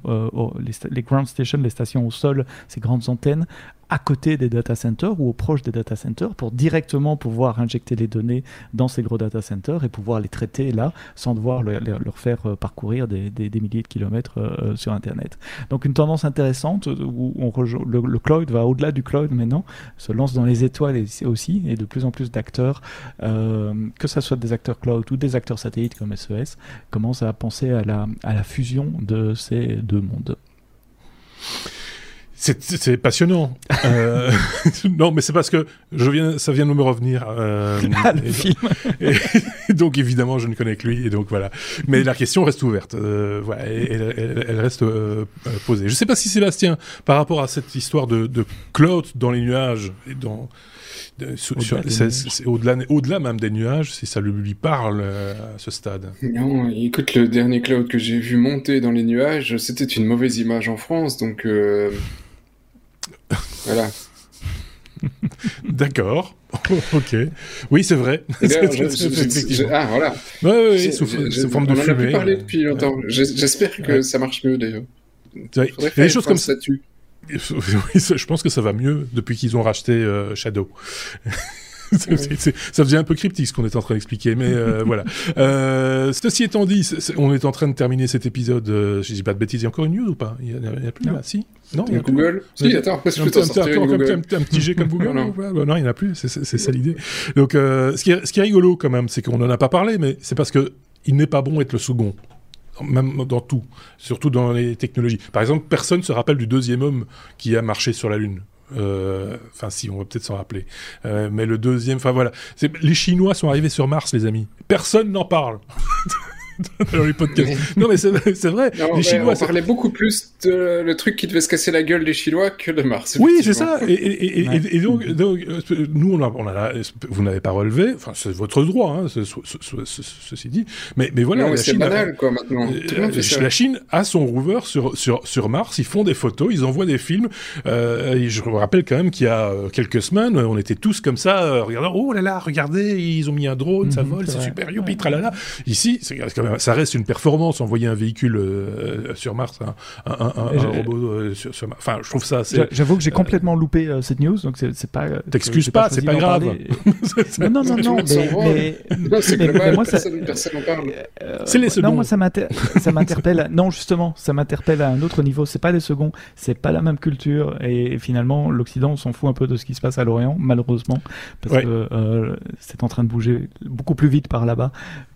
Speaker 2: les ground stations, les stations au sol, ces grandes antennes à côté des data centers ou au proche des data centers pour directement pouvoir injecter les données dans ces gros data centers et pouvoir les traiter là sans devoir le, le, leur faire euh, parcourir des, milliers de kilomètres euh, sur Internet. Donc une tendance intéressante où le, cloud va au-delà du cloud maintenant, se lance dans les étoiles aussi et de plus en plus d'acteurs, euh, que ce soit des acteurs cloud ou des acteurs satellites comme SES, commencent à penser à la fusion de ces deux mondes.
Speaker 1: C'est passionnant. euh, non, mais c'est parce que je viens, ça vient de me revenir. Euh,
Speaker 2: ah, le et, film.
Speaker 1: Et, donc évidemment, je ne connais que lui, et donc voilà. Mais la question reste ouverte. Euh, voilà, elle, elle, elle, reste euh, posée. Je ne sais pas si Sébastien, par rapport à cette histoire de, de cloud dans les nuages et dans au-delà au même des nuages, si ça lui parle euh, à ce stade.
Speaker 3: Non, écoute, le dernier cloud que j'ai vu monter dans les nuages, c'était une mauvaise image en France, donc euh, voilà.
Speaker 1: D'accord. ok. Oui, c'est vrai.
Speaker 3: ah, voilà.
Speaker 1: Oui, oui, oui sous, forme de fumée.
Speaker 3: On en a plus parlé depuis longtemps. J'espère que ouais. ça marche mieux, d'ailleurs.
Speaker 1: Il y a des choses comme ça. Statut. je pense que ça va mieux depuis qu'ils ont racheté euh, Shadow. C est, c est, ça devient un peu cryptique ce qu'on est en train d'expliquer, mais euh, voilà. Euh, ceci étant dit, on est en train de terminer cet épisode. Euh, je dis pas de bêtises, il y a encore une news ou pas? Il y, a, il y a plus là, si?
Speaker 3: Non, il y a Google. Si, attends, parce que
Speaker 1: un, petit G comme Google. non, non. non, il n'y en a plus. C'est ça l'idée. Donc, euh, ce, qui est, ce qui est rigolo quand même, c'est qu'on en a pas parlé, mais c'est parce que il n'est pas bon être le second même dans tout, surtout dans les technologies. Par exemple, personne se rappelle du deuxième homme qui a marché sur la Lune. Euh, enfin, si, on va peut-être s'en rappeler. Euh, mais le deuxième, enfin voilà. Les Chinois sont arrivés sur Mars, les amis. Personne n'en parle. dans les podcasts. non, mais c'est vrai.
Speaker 3: les Chinois. On parlait beaucoup plus de le truc qui devait se casser la gueule des Chinois que de Mars.
Speaker 1: Oui, c'est ça. Et, et, donc, euh, nous, on a, on a, vous n'avez pas relevé. Enfin, c'est votre droit, hein, ceci dit. Mais, mais voilà.
Speaker 3: c'est banal, quoi, maintenant.
Speaker 1: la Chine a son rover sur, sur, sur Mars. Ils font des photos, ils envoient des films. Euh, et je me rappelle quand même qu'il y a euh, quelques semaines, on était tous comme ça, regardant, oh là là, regardez, ils ont mis un drone, ça mhm, vole, c'est super, youpi, tralala. Ici, c'est quand même ça reste une performance, envoyer un véhicule euh, sur Mars, un, robot euh, sur, Mars. Enfin, je trouve ça
Speaker 2: J'avoue que j'ai complètement loupé euh, cette news, donc c'est pas.
Speaker 1: T'excuses pas, c'est pas grave.
Speaker 2: non, non, non, non, mais,
Speaker 3: mais, moi, ça, personne n'en parle.
Speaker 2: c'est les seconds. Non, moi, ça m'interpelle. non, justement, ça m'interpelle à un autre niveau. C'est pas les seconds, c'est pas la même culture, et finalement, l'Occident s'en fout un peu de ce qui se passe à l'Orient, malheureusement, parce que c'est en train de bouger beaucoup plus vite par là-bas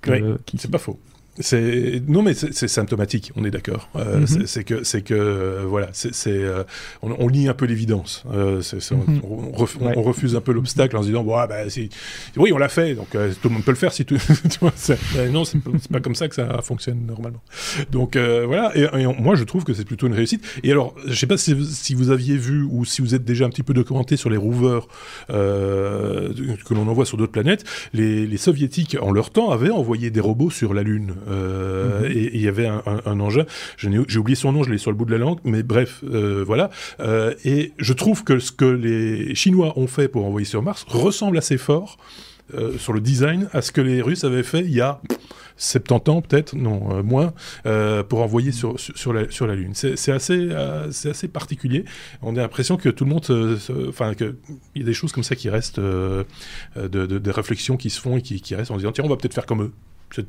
Speaker 2: que.
Speaker 1: C'est pas faux. C'est non mais c'est symptomatique, on est d'accord. Euh, mhm. C'est que c'est que euh, voilà, c'est euh, on, on, lit un peu l'évidence. Euh, mhm. on, on, refuse un peu l'obstacle en se disant bon ah, bah si, oui on l'a fait donc euh, tout le monde peut le faire si tu, tu vois, non c'est pas comme ça que ça fonctionne normalement. Donc voilà et, moi je trouve que c'est plutôt une réussite. Et alors je sais pas si, si, vous aviez vu ou si vous êtes déjà un petit peu documenté sur les rovers que l'on envoie sur d'autres planètes, les, les soviétiques en leur temps avaient envoyé des robots sur la lune. Euh, mhm. Et il y avait un, un, engin, j'ai oublié son nom, je l'ai sur le bout de la langue, mais bref, euh, voilà. Euh, et je trouve que ce que les Chinois ont fait pour envoyer sur Mars ressemble assez fort sur le design à ce que les Russes avaient fait il y a 70 ans peut-être, non, moins, pour envoyer sur, sur, la, sur la Lune. C'est assez, c'est assez particulier. On a l'impression que tout le monde, enfin, qu'il y a des choses comme ça qui restent, de, de, des réflexions qui se font et qui, qui restent en disant, tiens, on va peut-être faire comme eux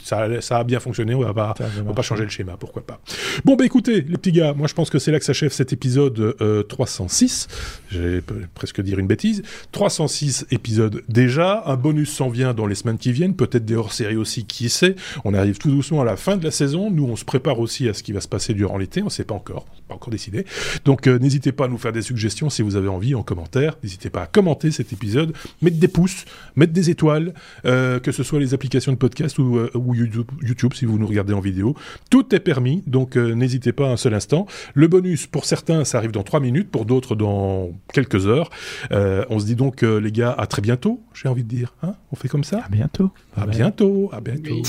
Speaker 1: ça, a bien fonctionné, on va pas, va pas changer le schéma, pourquoi pas. Bon, bah écoutez, les petits gars, moi je pense que c'est là que s'achève cet épisode 306. Euh, J'ai presque dire une bêtise. 306 épisodes déjà. Un bonus s'en vient dans les semaines qui viennent, peut-être des hors-séries aussi, qui sait. On arrive tout doucement à la fin de la saison. Nous, on se prépare aussi à ce qui va se passer durant l'été. On ne sait pas encore, pas encore décidé. Donc euh, n'hésitez pas à nous faire des suggestions si vous avez envie en commentaire. N'hésitez pas à commenter cet épisode, mettre des pouces, mettre des étoiles, euh, que ce soit les applications de podcast ou euh, ou YouTube si vous nous regardez en vidéo. Tout est permis, donc euh, n'hésitez pas un seul instant. Le bonus, pour certains, ça arrive dans 3 minutes, pour d'autres, dans quelques heures. Euh, on se dit donc, les gars, à très bientôt, j'ai envie de dire. Hein. On fait comme ça
Speaker 2: À bientôt.
Speaker 1: À bientôt, à bientôt.